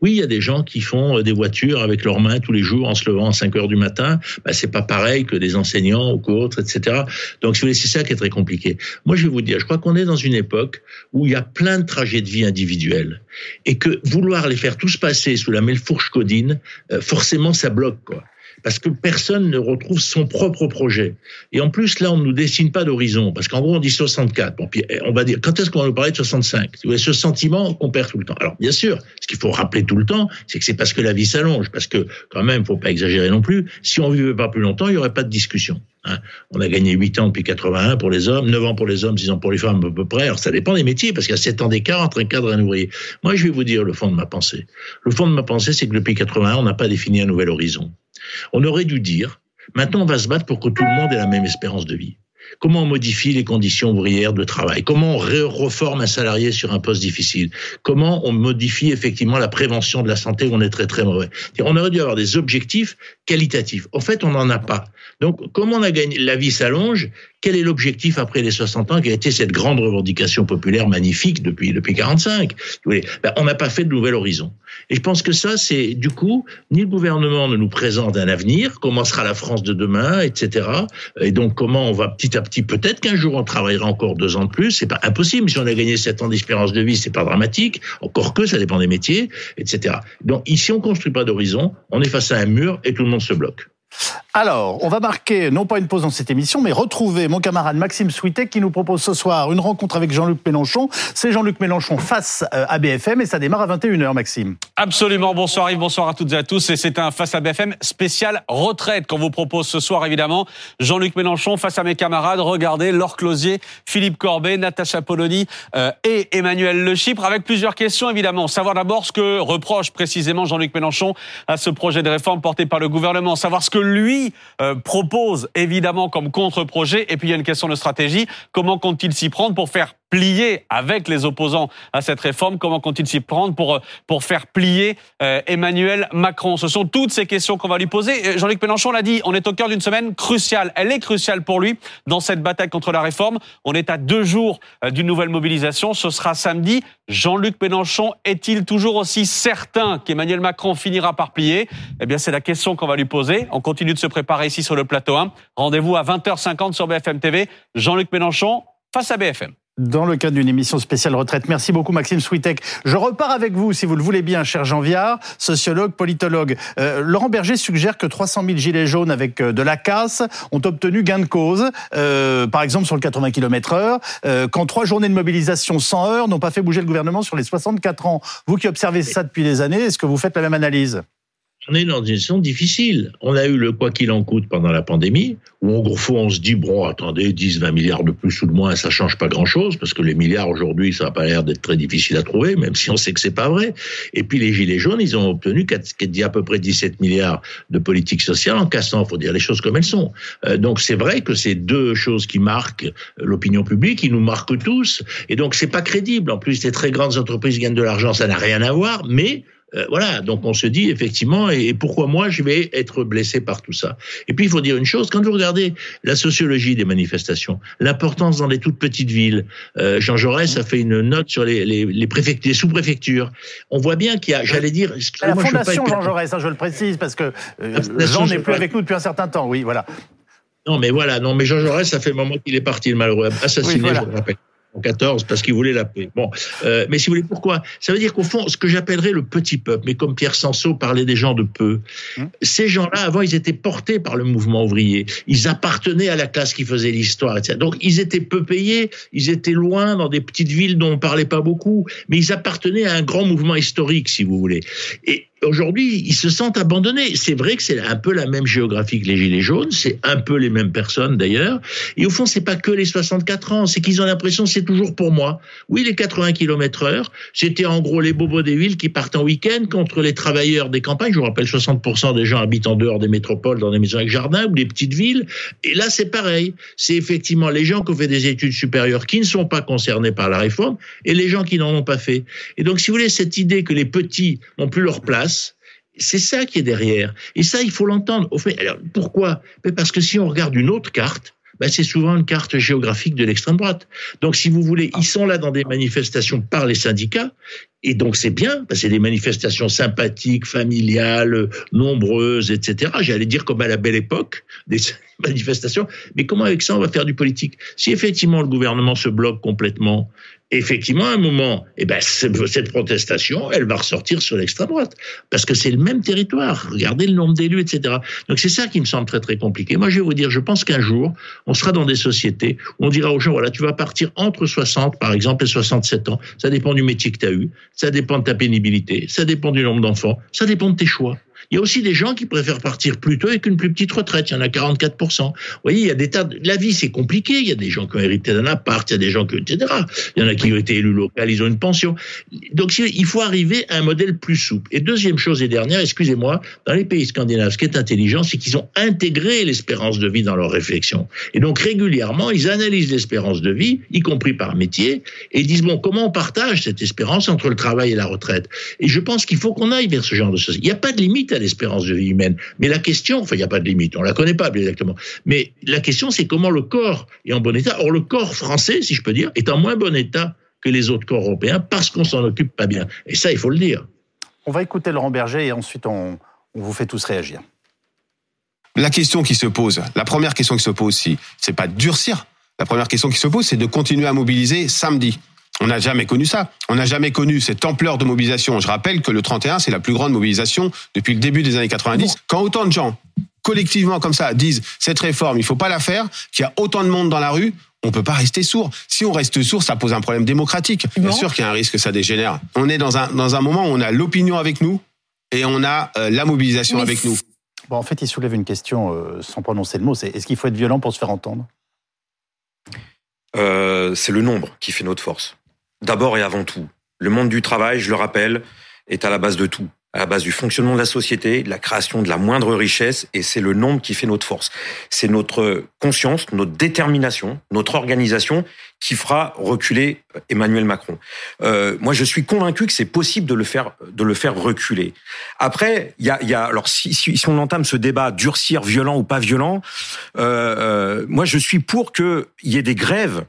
oui, il y a des gens qui font euh, des voitures avec leurs mains tous les jours en se levant à 5 heures du matin. Bah, c'est pas pareil que des enseignants ou qu'autres, etc. Donc, c'est ça qui est très compliqué. Moi, je vais vous dire, je crois qu'on est dans une époque où il y a plein de trajets de vie individuels. Et que vouloir les faire tous passer sous la même fourche codine, euh, forcément, ça bloque, quoi parce que personne ne retrouve son propre projet. Et en plus, là, on ne nous dessine pas d'horizon, parce qu'en gros, on dit 64. Bon, puis on va dire, quand est-ce qu'on va nous parler de 65 Ce sentiment qu'on perd tout le temps. Alors, bien sûr, ce qu'il faut rappeler tout le temps, c'est que c'est parce que la vie s'allonge, parce que quand même, faut pas exagérer non plus. Si on vivait pas plus longtemps, il y aurait pas de discussion. Hein. On a gagné 8 ans depuis 81 pour les hommes, 9 ans pour les hommes, 6 ans pour les femmes à peu près. Alors ça dépend des métiers, parce qu'il y a 7 ans d'écart entre un cadre et un ouvrier. Moi, je vais vous dire le fond de ma pensée. Le fond de ma pensée, c'est que depuis 81, on n'a pas défini un nouvel horizon. On aurait dû dire, maintenant on va se battre pour que tout le monde ait la même espérance de vie. Comment on modifie les conditions ouvrières de travail? Comment on reforme un salarié sur un poste difficile? Comment on modifie effectivement la prévention de la santé où on est très très mauvais? On aurait dû avoir des objectifs qualitatifs. En fait, on n'en a pas. Donc, comment on a gagné La vie s'allonge. Quel est l'objectif après les 60 ans qui a été cette grande revendication populaire magnifique depuis depuis 45 ben, On n'a pas fait de nouvel horizon. Et je pense que ça, c'est du coup, ni le gouvernement ne nous présente un avenir, comment sera la France de demain, etc. Et donc, comment on va petit à petit, peut-être qu'un jour on travaillera encore deux ans de plus, c'est pas impossible. Si on a gagné sept ans d'espérance de vie, c'est pas dramatique. Encore que ça dépend des métiers, etc. Donc, ici, on construit pas d'horizon, on est face à un mur et tout le monde se bloque. Alors, on va marquer, non pas une pause dans cette émission, mais retrouver mon camarade Maxime Switek qui nous propose ce soir une rencontre avec Jean-Luc Mélenchon. C'est Jean-Luc Mélenchon face euh, à BFM et ça démarre à 21h, Maxime. Absolument. Bonsoir Yves, bonsoir à toutes et à tous. Et c'est un face à BFM spécial retraite qu'on vous propose ce soir, évidemment. Jean-Luc Mélenchon face à mes camarades. Regardez, Laure Closier, Philippe Corbet, Natacha Polony euh, et Emmanuel Le Chypre avec plusieurs questions, évidemment. Savoir d'abord ce que reproche précisément Jean-Luc Mélenchon à ce projet de réforme porté par le gouvernement. Savoir ce que lui euh, propose évidemment comme contre-projet. Et puis il y a une question de stratégie. Comment compte-t-il s'y prendre pour faire plier avec les opposants à cette réforme Comment compte-t-il s'y prendre pour euh, pour faire plier euh, Emmanuel Macron? Ce sont toutes ces questions qu'on va lui poser. Jean-Luc Mélenchon l'a dit, on est au cœur d'une semaine cruciale. Elle est cruciale pour lui dans cette bataille contre la réforme. On est à deux jours euh, d'une nouvelle mobilisation. Ce sera samedi. Jean-Luc Mélenchon est-il toujours aussi certain qu'Emmanuel Macron finira par plier? Eh bien, c'est la question qu'on va lui poser. On continue de se préparer ici sur le plateau 1. Rendez-vous à 20h50 sur BFM TV. Jean-Luc Mélenchon face à BFM dans le cadre d'une émission spéciale retraite. Merci beaucoup Maxime Switek. Je repars avec vous, si vous le voulez bien, cher Jean Viard, sociologue, politologue. Euh, Laurent Berger suggère que 300 000 gilets jaunes avec euh, de la casse ont obtenu gain de cause, euh, par exemple sur le 80 km heure, quand trois journées de mobilisation 100 heures n'ont pas fait bouger le gouvernement sur les 64 ans. Vous qui observez ça depuis des années, est-ce que vous faites la même analyse? On est dans une situation difficile. On a eu le quoi qu'il en coûte pendant la pandémie, où en gros on se dit, bon, attendez, 10, 20 milliards de plus ou de moins, ça change pas grand-chose, parce que les milliards aujourd'hui, ça n'a pas l'air d'être très difficile à trouver, même si on sait que c'est pas vrai. Et puis les Gilets jaunes, ils ont obtenu à peu près 17 milliards de politique sociale en cassant, faut dire les choses comme elles sont. Euh, donc c'est vrai que c'est deux choses qui marquent l'opinion publique, qui nous marquent tous, et donc c'est pas crédible. En plus, les très grandes entreprises gagnent de l'argent, ça n'a rien à voir, mais euh, voilà, donc on se dit effectivement, et, pourquoi moi je vais être blessé par tout ça. Et puis il faut dire une chose, quand vous regardez la sociologie des manifestations, l'importance dans les toutes petites villes, euh, Jean Jaurès a fait une note sur les, les, les, les sous-préfectures, on voit bien qu'il y a, j'allais dire... La fondation Jean Jaurès, hein, je le précise, parce que euh, Jean n'est plus avec nous depuis un certain temps, oui, voilà. Non, mais voilà, non, mais Jean Jaurès, ça fait un moment qu'il est parti, le malheureux, assassiné, je le rappelle en 14 parce qu'il voulait la paix. Bon, euh, mais si vous voulez, pourquoi? Ça veut dire qu'au fond, ce que j'appellerais le petit peuple, mais comme Pierre Sansot parlait des gens de peu, hum. ces gens-là, avant, ils étaient portés par le mouvement ouvrier. Ils appartenaient à la classe qui faisait l'histoire, etc. Donc, ils étaient peu payés, ils étaient loin dans des petites villes dont on parlait pas beaucoup, mais ils appartenaient à un grand mouvement historique, si vous voulez. Et aujourd'hui, ils se sentent abandonnés. C'est vrai que c'est un peu la même géographie que les Gilets jaunes, c'est un peu les mêmes personnes d'ailleurs. Et au fond, c'est pas que les 64 ans, c'est qu'ils ont l'impression c'est toujours pour moi. Oui, les 80 km heure, c'était en gros les bobos des villes qui partent en week-end contre les travailleurs des campagnes. Je vous rappelle, 60% des gens habitent en dehors des métropoles, dans des maisons avec jardin ou des petites villes. Et là, c'est pareil. C'est effectivement les gens qui ont fait des études supérieures qui ne sont pas concernés par la réforme et les gens qui n'en ont pas fait. Et donc, si vous voulez, cette idée que les petits n'ont plus leur place, c'est ça qui est derrière. Et ça, il faut l'entendre. Alors, pourquoi? Parce que si on regarde une autre carte, ben, c'est souvent une carte géographique de l'extrême droite. Donc, si vous voulez, ils sont là dans des manifestations par les syndicats, et donc c'est bien, parce que c'est des manifestations sympathiques, familiales, nombreuses, etc. J'allais dire comme à la belle époque, des manifestations. Mais comment avec ça on va faire du politique? Si effectivement le gouvernement se bloque complètement, effectivement, à un moment, eh ben, cette protestation, elle va ressortir sur l'extrême droite. Parce que c'est le même territoire. Regardez le nombre d'élus, etc. Donc c'est ça qui me semble très, très compliqué. Moi, je vais vous dire, je pense qu'un jour, on sera dans des sociétés où on dira aux gens, voilà, tu vas partir entre 60, par exemple, et 67 ans. Ça dépend du métier que tu as eu. Ça dépend de ta pénibilité. Ça dépend du nombre d'enfants. Ça dépend de tes choix. Il y a aussi des gens qui préfèrent partir plus tôt avec une plus petite retraite. Il y en a 44%. Vous voyez, il y a des tas de... La vie, c'est compliqué. Il y a des gens qui ont hérité d'un appart, il y a des gens qui, etc. Il y en a qui ont été élus locaux, ils ont une pension. Donc, il faut arriver à un modèle plus souple. Et deuxième chose et dernière, excusez-moi, dans les pays scandinaves, ce qui est intelligent, c'est qu'ils ont intégré l'espérance de vie dans leur réflexion. Et donc, régulièrement, ils analysent l'espérance de vie, y compris par métier, et disent, bon, comment on partage cette espérance entre le travail et la retraite? Et je pense qu'il faut qu'on aille vers ce genre de société. Il n'y a pas de limite l'espérance de vie humaine. Mais la question, enfin, il n'y a pas de limite, on la connaît pas exactement. Mais la question, c'est comment le corps est en bon état. Or, le corps français, si je peux dire, est en moins bon état que les autres corps européens parce qu'on s'en occupe pas bien. Et ça, il faut le dire. On va écouter Laurent Berger et ensuite on, on vous fait tous réagir. La question qui se pose, la première question qui se pose, si c'est pas de durcir. La première question qui se pose, c'est de continuer à mobiliser samedi. On n'a jamais connu ça. On n'a jamais connu cette ampleur de mobilisation. Je rappelle que le 31, c'est la plus grande mobilisation depuis le début des années 90. Quand autant de gens, collectivement comme ça, disent cette réforme, il faut pas la faire, qu'il y a autant de monde dans la rue, on peut pas rester sourd. Si on reste sourd, ça pose un problème démocratique. Bien sûr qu'il y a un risque que ça dégénère. On est dans un, dans un moment où on a l'opinion avec nous et on a euh, la mobilisation avec nous. Bon, en fait, il soulève une question euh, sans prononcer le mot. C'est est-ce qu'il faut être violent pour se faire entendre? Euh, C'est le nombre qui fait notre force d'abord et avant tout. Le monde du travail, je le rappelle, est à la base de tout, à la base du fonctionnement de la société, de la création de la moindre richesse, et c'est le nombre qui fait notre force. C'est notre conscience, notre détermination, notre organisation qui fera reculer Emmanuel Macron. Euh, moi, je suis convaincu que c'est possible de le faire, de le faire reculer. Après, il y a, y a, alors si, si, on entame ce débat durcir, violent ou pas violent, euh, euh, moi, je suis pour qu'il y ait des grèves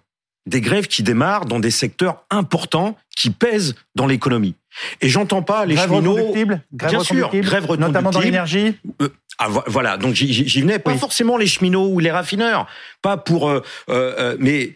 des grèves qui démarrent dans des secteurs importants qui pèsent dans l'économie. Et j'entends pas les grève cheminots. Grève bien sûr, grève notamment dans l'énergie. Euh, ah, voilà, donc j'y venais. Pas forcément les cheminots ou les raffineurs, pas pour. Euh, euh, mais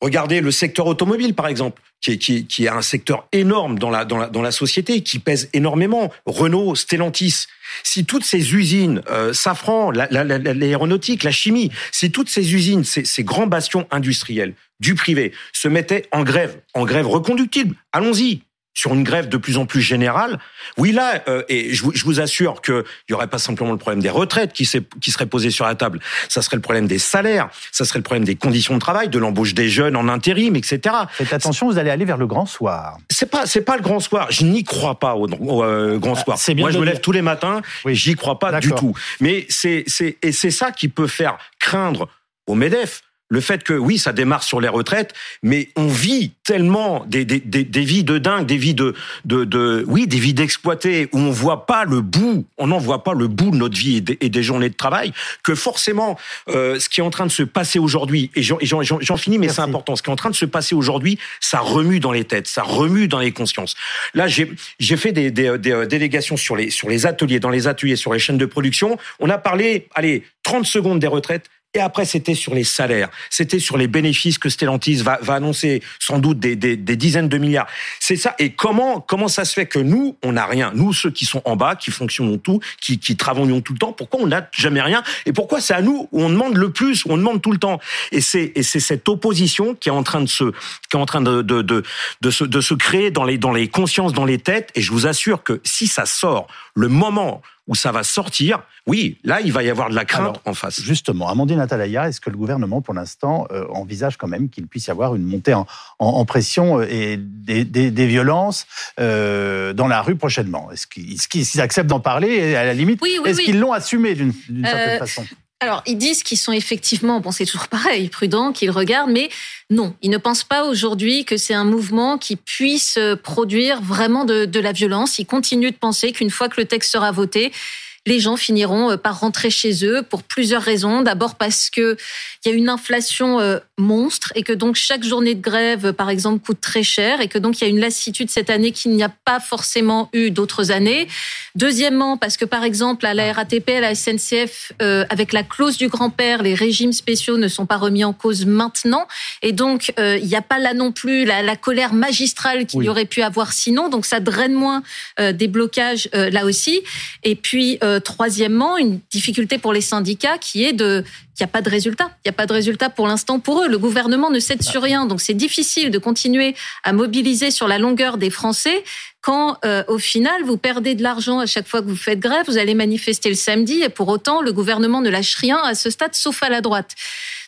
regardez le secteur automobile, par exemple, qui est, qui, qui est un secteur énorme dans la, dans la, dans la société, qui pèse énormément. Renault, Stellantis. Si toutes ces usines, Safran, l'aéronautique, la, chimie, si toutes ces usines, ces, ces grands bastions industriels du privé se mettaient en grève, en grève reconductible. Allons-y sur une grève de plus en plus générale. Oui, là, euh, et je vous, je vous assure qu'il n'y aurait pas simplement le problème des retraites qui, qui serait posé sur la table, ça serait le problème des salaires, ça serait le problème des conditions de travail, de l'embauche des jeunes en intérim, etc. Faites attention, vous allez aller vers le grand soir. C'est pas, c'est pas le grand soir. Je n'y crois pas au, euh, grand soir. Ah, Moi, je me lève tous les matins, oui. j'y crois pas du tout. Mais c'est, c'est, et c'est ça qui peut faire craindre au Medef le fait que oui, ça démarre sur les retraites, mais on vit tellement des, des, des, des vies de dingue, des vies de, de, de oui, des vies d'exploités où on voit pas le bout, on n'en voit pas le bout de notre vie et des, et des journées de travail, que forcément, euh, ce qui est en train de se passer aujourd'hui, et j'en finis, mais c'est important, ce qui est en train de se passer aujourd'hui, ça remue dans les têtes, ça remue dans les consciences. Là, j'ai fait des, des, des délégations sur les, sur les ateliers, dans les ateliers, sur les chaînes de production. On a parlé, allez, 30 secondes des retraites Et après, c'était sur les salaires, c'était sur les bénéfices que Stellantis va, va annoncer, sans doute des, des, des dizaines de milliards. C'est ça. Et comment comment ça se fait que nous, on n'a rien? Nous, ceux qui sont en bas, qui fonctionnent tout, qui, qui travaillons tout le temps, pourquoi on n'a jamais rien? Et pourquoi c'est à nous où on demande le plus, où on demande tout le temps? Et c'est c'est cette opposition qui est en train de se qui est en train de de de, de se de se créer dans les dans les consciences, dans les têtes. Et je vous assure que si ça sort, le moment où ça va sortir, oui, là, il va y avoir de la crainte en face. Justement, Amandine Atalaya, est-ce que le gouvernement, pour l'instant, euh, envisage quand même qu'il puisse y avoir une montée en, en, pression euh, et des, des, des violences euh, dans la rue prochainement? Est-ce qu'ils acceptent d'en parler et à la limite, oui, oui, est-ce oui. qu'ils l'ont assumé d'une Euh, certaine façon? Alors, ils disent qu'ils sont effectivement, bon, c'est toujours pareil, prudents, qu'ils regardent, mais non, ils ne pensent pas aujourd'hui que c'est un mouvement qui puisse produire vraiment de, de la violence. Ils continuent de penser qu'une fois que le texte sera voté, les gens finiront euh, par rentrer chez eux pour plusieurs raisons. D'abord parce que il y a une inflation euh, monstre et que donc chaque journée de grève, par exemple, coûte très cher et que donc il y a une lassitude cette année qu'il n'y a pas forcément eu d'autres années. Deuxièmement, parce que par exemple à la RATP, à la SNCF, euh, avec la clause du grand-père, les régimes spéciaux ne sont pas remis en cause maintenant et donc euh, il n'y a pas là non plus la, la colère magistrale qu'il Oui. y aurait pu avoir sinon. Donc ça draine moins euh, des blocages là aussi. Et puis euh, troisièmement, une difficulté pour les syndicats qui est de qu'il n'y a pas de résultat. Il n'y a pas de résultat pour l'instant pour eux. Le gouvernement ne cède sur rien. Donc c'est difficile de continuer à mobiliser sur la longueur des Français quand euh, au final vous perdez de l'argent à chaque fois que vous faites grève, vous allez manifester le samedi et pour autant le gouvernement ne lâche rien à ce stade sauf à la droite.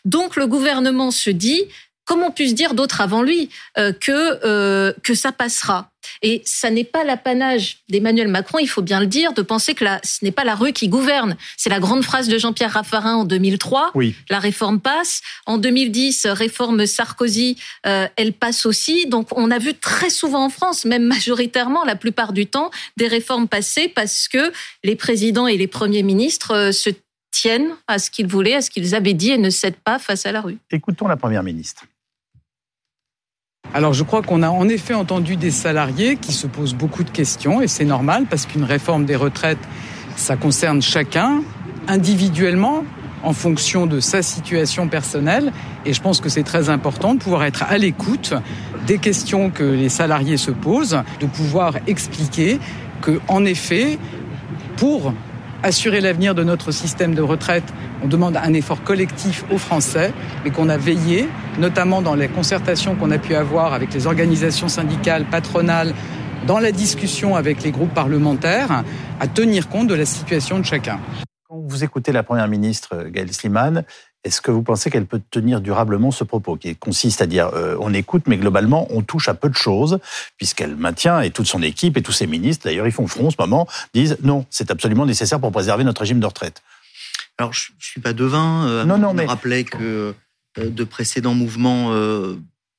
Donc le gouvernement se dit comment puis-je dire d'autre avant lui euh, que euh, que ça passera et ça n'est pas l'apanage d'Emmanuel Macron, il faut bien le dire, de penser que la, ce n'est pas la rue qui gouverne. C'est la grande phrase de Jean-Pierre Raffarin en 2003. Oui. La réforme passe. En 2010, réforme Sarkozy, euh, elle passe aussi. Donc on a vu très souvent en France, même majoritairement, la plupart du temps, des réformes passer parce que les présidents et les premiers ministres se tiennent à ce qu'ils voulaient, à ce qu'ils avaient dit et ne cèdent pas face à la rue. Écoutons la Première ministre. Alors je crois qu'on a en effet entendu des salariés qui se posent beaucoup de questions et c'est normal parce qu'une réforme des retraites, ça concerne chacun individuellement en fonction de sa situation personnelle. Et je pense que c'est très important de pouvoir être à l'écoute des questions que les salariés se posent, de pouvoir expliquer que en effet pour assurer l'avenir de notre système de retraite, on demande un effort collectif aux Français, mais qu'on a veillé, notamment dans les concertations qu'on a pu avoir avec les organisations syndicales, patronales, dans la discussion avec les groupes parlementaires, à tenir compte de la situation de chacun. Vous écoutez la Première ministre Gaëlle Sliman, est-ce que vous pensez qu'elle peut tenir durablement ce propos qui consiste à dire euh, on écoute, mais globalement on touche à peu de choses, puisqu'elle maintient, et toute son équipe et tous ses ministres, d'ailleurs ils font front en ce moment, disent non, c'est absolument nécessaire pour préserver notre régime de retraite. Alors, je ne suis pas devin. Euh, Non, non, on mais- rappelait que euh, de précédents mouvements euh,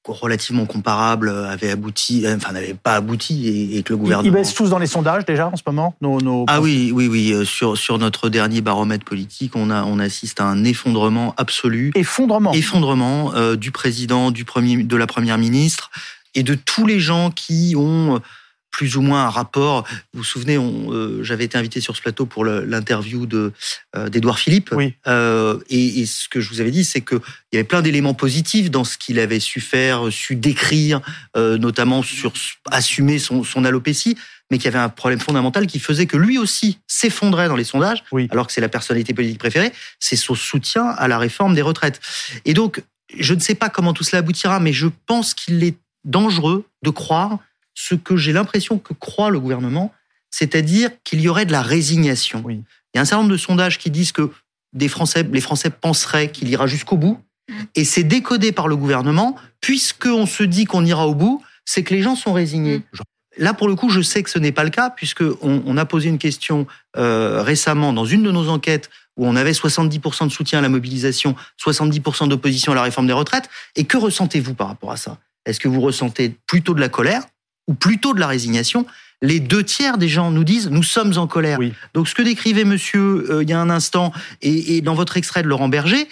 relativement comparables avaient abouti, euh, enfin n'avaient pas abouti, et, et que le gouvernement. ils baissent tous dans les sondages déjà en ce moment nos, nos- Ah oui, oui, oui. euh, Sur, sur notre dernier baromètre politique, on, a, on assiste à un effondrement absolu. Effondrement. Effondrement euh, du président, du premier, de la première ministre et de tous les gens qui ont euh, plus ou moins un rapport. Vous vous souvenez, euh, j'avais été invité sur ce plateau pour l'interview de euh, d'Édouard Philippe. Euh, et, et ce que je vous avais dit, c'est que il y avait plein d'éléments positifs dans ce qu'il avait su faire, su décrire, notamment sur assumer son, son alopécie, mais qu'il y avait un problème fondamental qui faisait que lui aussi s'effondrait dans les sondages, alors que c'est la personnalité politique préférée, c'est son soutien à la réforme des retraites. Et donc, je ne sais pas comment tout cela aboutira, mais je pense qu'il est dangereux de croire ce que j'ai l'impression que croit le gouvernement, c'est-à-dire qu'il y aurait de la résignation. Il y a un certain nombre de sondages qui disent que des Français, les Français penseraient qu'il ira jusqu'au bout, et c'est décodé par le gouvernement, puisqu'on se dit qu'on ira au bout, c'est que les gens sont résignés. Là, pour le coup, je sais que ce n'est pas le cas, puisque on, on a posé une question euh, récemment dans une de nos enquêtes où on avait 70% de soutien à la mobilisation, 70% d'opposition à la réforme des retraites. Et que ressentez-vous par rapport à ça? Est-ce que vous ressentez plutôt de la colère ou plutôt de la résignation les deux tiers des gens nous disent nous sommes en colère. Donc ce que décrivait monsieur euh, il y a un instant et, et dans votre extrait de Laurent Berger,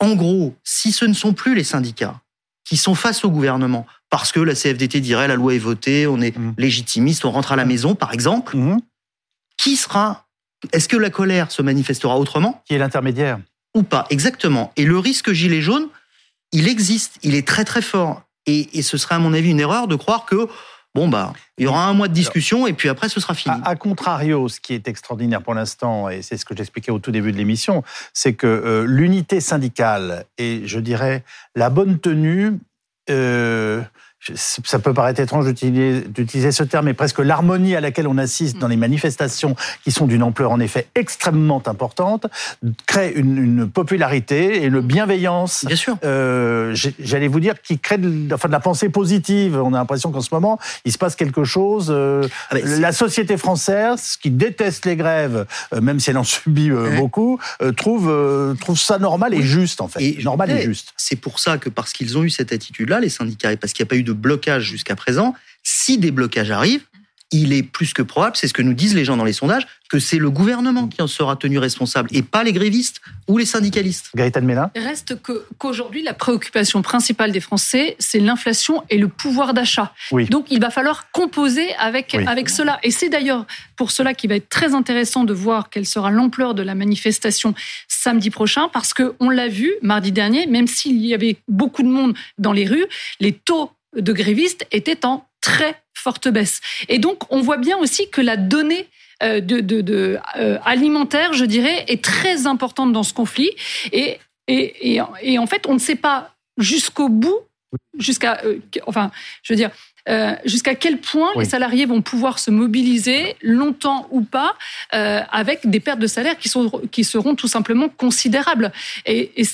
en gros, si ce ne sont plus les syndicats qui sont face au gouvernement parce que la CFDT dirait la loi est votée, on est légitimiste, on rentre à la maison par exemple, qui sera Est-ce que la colère se manifestera autrement? Qui est l'intermédiaire ou pas. Exactement. Et le risque gilet jaune, il existe, il est très très fort. Et, et ce serait à mon avis une erreur de croire que bon bah il y aura un mois de discussion et puis après ce sera fini. À, contrario, ce qui est extraordinaire pour l'instant, et c'est ce que j'expliquais au tout début de l'émission, c'est que euh, l'unité syndicale et je dirais la bonne tenue euh, ça peut paraître étrange d'utiliser ce terme, mais presque l'harmonie à laquelle on assiste dans les manifestations, qui sont d'une ampleur en effet extrêmement importante, crée une, popularité et une bienveillance. Bien sûr. Euh, J'allais vous dire qui crée de, enfin, de la pensée positive. On a l'impression qu'en ce moment, il se passe quelque chose. Euh, ah la société française, qui déteste les grèves, euh, même si elle en subit beaucoup, trouve trouve ça normal et juste en fait. Et normal et juste. C'est pour ça que parce qu'ils ont eu cette attitude-là, les syndicats, et parce qu'il n'y a pas eu de blocage jusqu'à présent. Si des blocages arrivent, il est plus que probable, c'est ce que nous disent les gens dans les sondages, que c'est le gouvernement qui en sera tenu responsable et pas les grévistes ou les syndicalistes. Gaëtan Mélin Reste qu'aujourd'hui, la préoccupation principale des Français, c'est l'inflation et le pouvoir d'achat. Donc, il va falloir composer avec, avec cela. Et c'est d'ailleurs pour cela qu'il va être très intéressant de voir quelle sera l'ampleur de la manifestation samedi prochain, parce qu'on l'a vu mardi dernier, même s'il y avait beaucoup de monde dans les rues, les taux de grévistes étaient en très forte baisse. Et donc, on voit bien aussi que la donnée euh, de, euh, alimentaire, je dirais, est très importante dans ce conflit. Et, et, et, en fait, on ne sait pas jusqu'au bout, jusqu'à, euh, enfin, je veux dire, euh, jusqu'à quel point les salariés vont pouvoir se mobiliser longtemps ou pas euh, avec des pertes de salaire qui, sont, qui seront tout simplement considérables. Et, et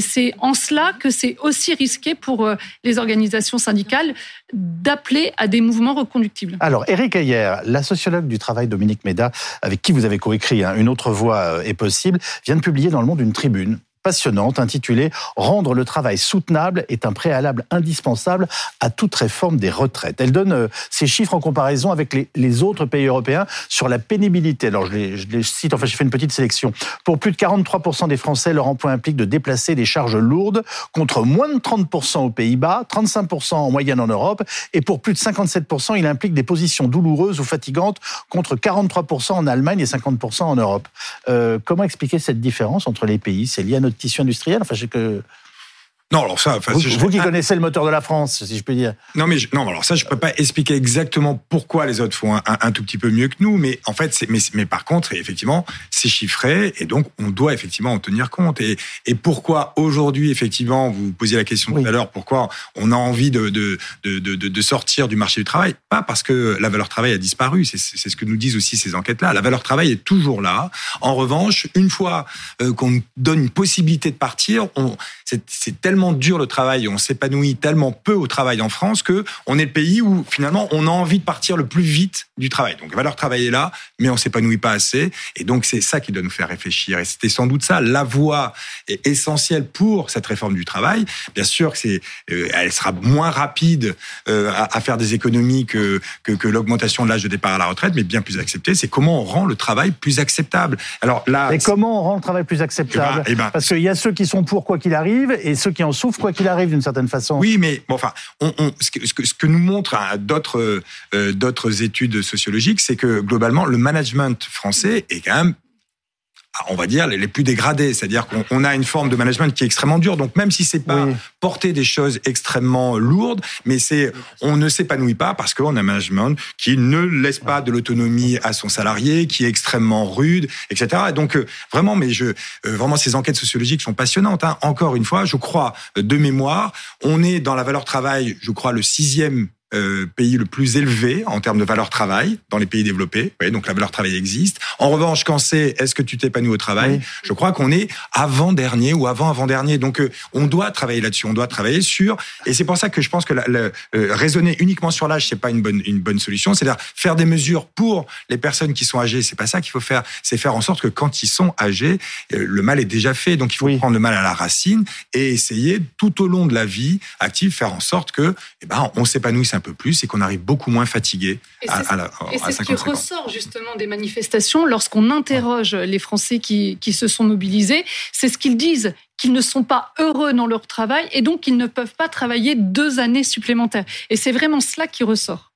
c'est en cela que c'est aussi risqué pour euh, les organisations syndicales d'appeler à des mouvements reconductibles. Alors, Eric Ayer, la sociologue du travail Dominique Méda, avec qui vous avez coécrit hein, Une autre voie est possible, vient de publier dans le monde une tribune passionnante intitulée Rendre le travail soutenable est un préalable indispensable à toute réforme des retraites. Elle donne euh, ces chiffres en comparaison avec les, autres pays européens sur la pénibilité. Alors je les, cite, enfin j'ai fait une petite sélection. Pour plus de 43% des Français, leur emploi implique de déplacer des charges lourdes contre moins de 30% aux Pays-Bas, 35% en moyenne en Europe et pour plus de 57%, il implique des positions douloureuses ou fatigantes contre 43% en Allemagne et 50% en Europe. Euh, comment expliquer cette différence entre les pays? C'est tissu industriel. Enfin, sais que non, alors ça, vous, vous qui connaissez le moteur de la France, si je peux dire. Non, mais non, alors ça, je peux pas expliquer exactement pourquoi les autres font un, tout petit peu mieux que nous, mais en fait, mais, mais par contre, effectivement, c'est chiffré et donc on doit effectivement en tenir compte. Et, et pourquoi aujourd'hui, effectivement, vous posiez la question tout à l'heure, pourquoi on a envie de de, de, de, de, sortir du marché du travail? Pas parce que la valeur travail a disparu, c'est ce que nous disent aussi ces enquêtes-là. La valeur travail est toujours là. En revanche, une fois euh, qu'on donne une possibilité de partir, c'est tellement dur le travail, on s'épanouit tellement peu au travail en France que on est le pays où finalement on a envie de partir le plus vite du travail. Donc la valeur travail est là, mais on s'épanouit pas assez. Et donc c'est ça qui doit nous faire réfléchir. Et c'était sans doute ça la voie essentielle pour cette réforme du travail. Bien sûr que c'est, euh, elle sera moins rapide euh, à, faire des économies que que, que l'augmentation de l'âge de départ à la retraite, mais bien plus acceptée. C'est comment on rend le travail plus acceptable. Alors là, et comment on rend le travail plus acceptable? Eh ben, eh ben, Parce qu'il y a ceux qui sont pour quoi qu'il arrive et ceux qui en souffrent quoi qu'il arrive d'une certaine façon. Oui, mais enfin, on, on, ce, que, ce, que, nous montrent hein, d'autres euh, d'autres études sociologiques, c'est que globalement, le management français est quand même on va dire, les plus dégradés. C'est-à-dire qu'on a une forme de management qui est extrêmement dure. Donc même si c'est pas porter des choses extrêmement lourdes, mais c'est on ne s'épanouit pas parce qu'on a un management qui ne laisse pas de l'autonomie à son salarié, qui est extrêmement rude, etc. Et donc euh, vraiment, mais je euh, vraiment ces enquêtes sociologiques sont passionnantes. Hein. Encore une fois, je crois de mémoire, on est dans la valeur travail, je crois le sixième euh, pays le plus élevé en termes de valeur travail dans les pays développés. Oui, donc la valeur travail existe. En revanche, quand c'est est-ce que tu t'épanouis au travail, je crois qu'on est avant dernier ou avant avant dernier. Donc euh, on doit travailler là-dessus. On doit travailler sur. Et c'est pour ça que je pense que la, euh, raisonner uniquement sur l'âge c'est pas une bonne une bonne solution. C'est-à-dire faire des mesures pour les personnes qui sont âgées. C'est pas ça qu'il faut faire. C'est faire en sorte que quand ils sont âgés, le mal est déjà fait. Donc il faut prendre le mal à la racine et essayer tout au long de la vie active faire en sorte que eh ben on s'épanouisse un peu plus et qu'on arrive beaucoup moins fatigué à, à, la, et c'est ce qui ressort justement des manifestations lorsqu'on interroge les Français qui, qui se sont mobilisés. C'est ce qu'ils disent qu'ils ne sont pas heureux dans leur travail et donc qu'ils ne peuvent pas travailler deux années supplémentaires. Et c'est vraiment cela qui ressort.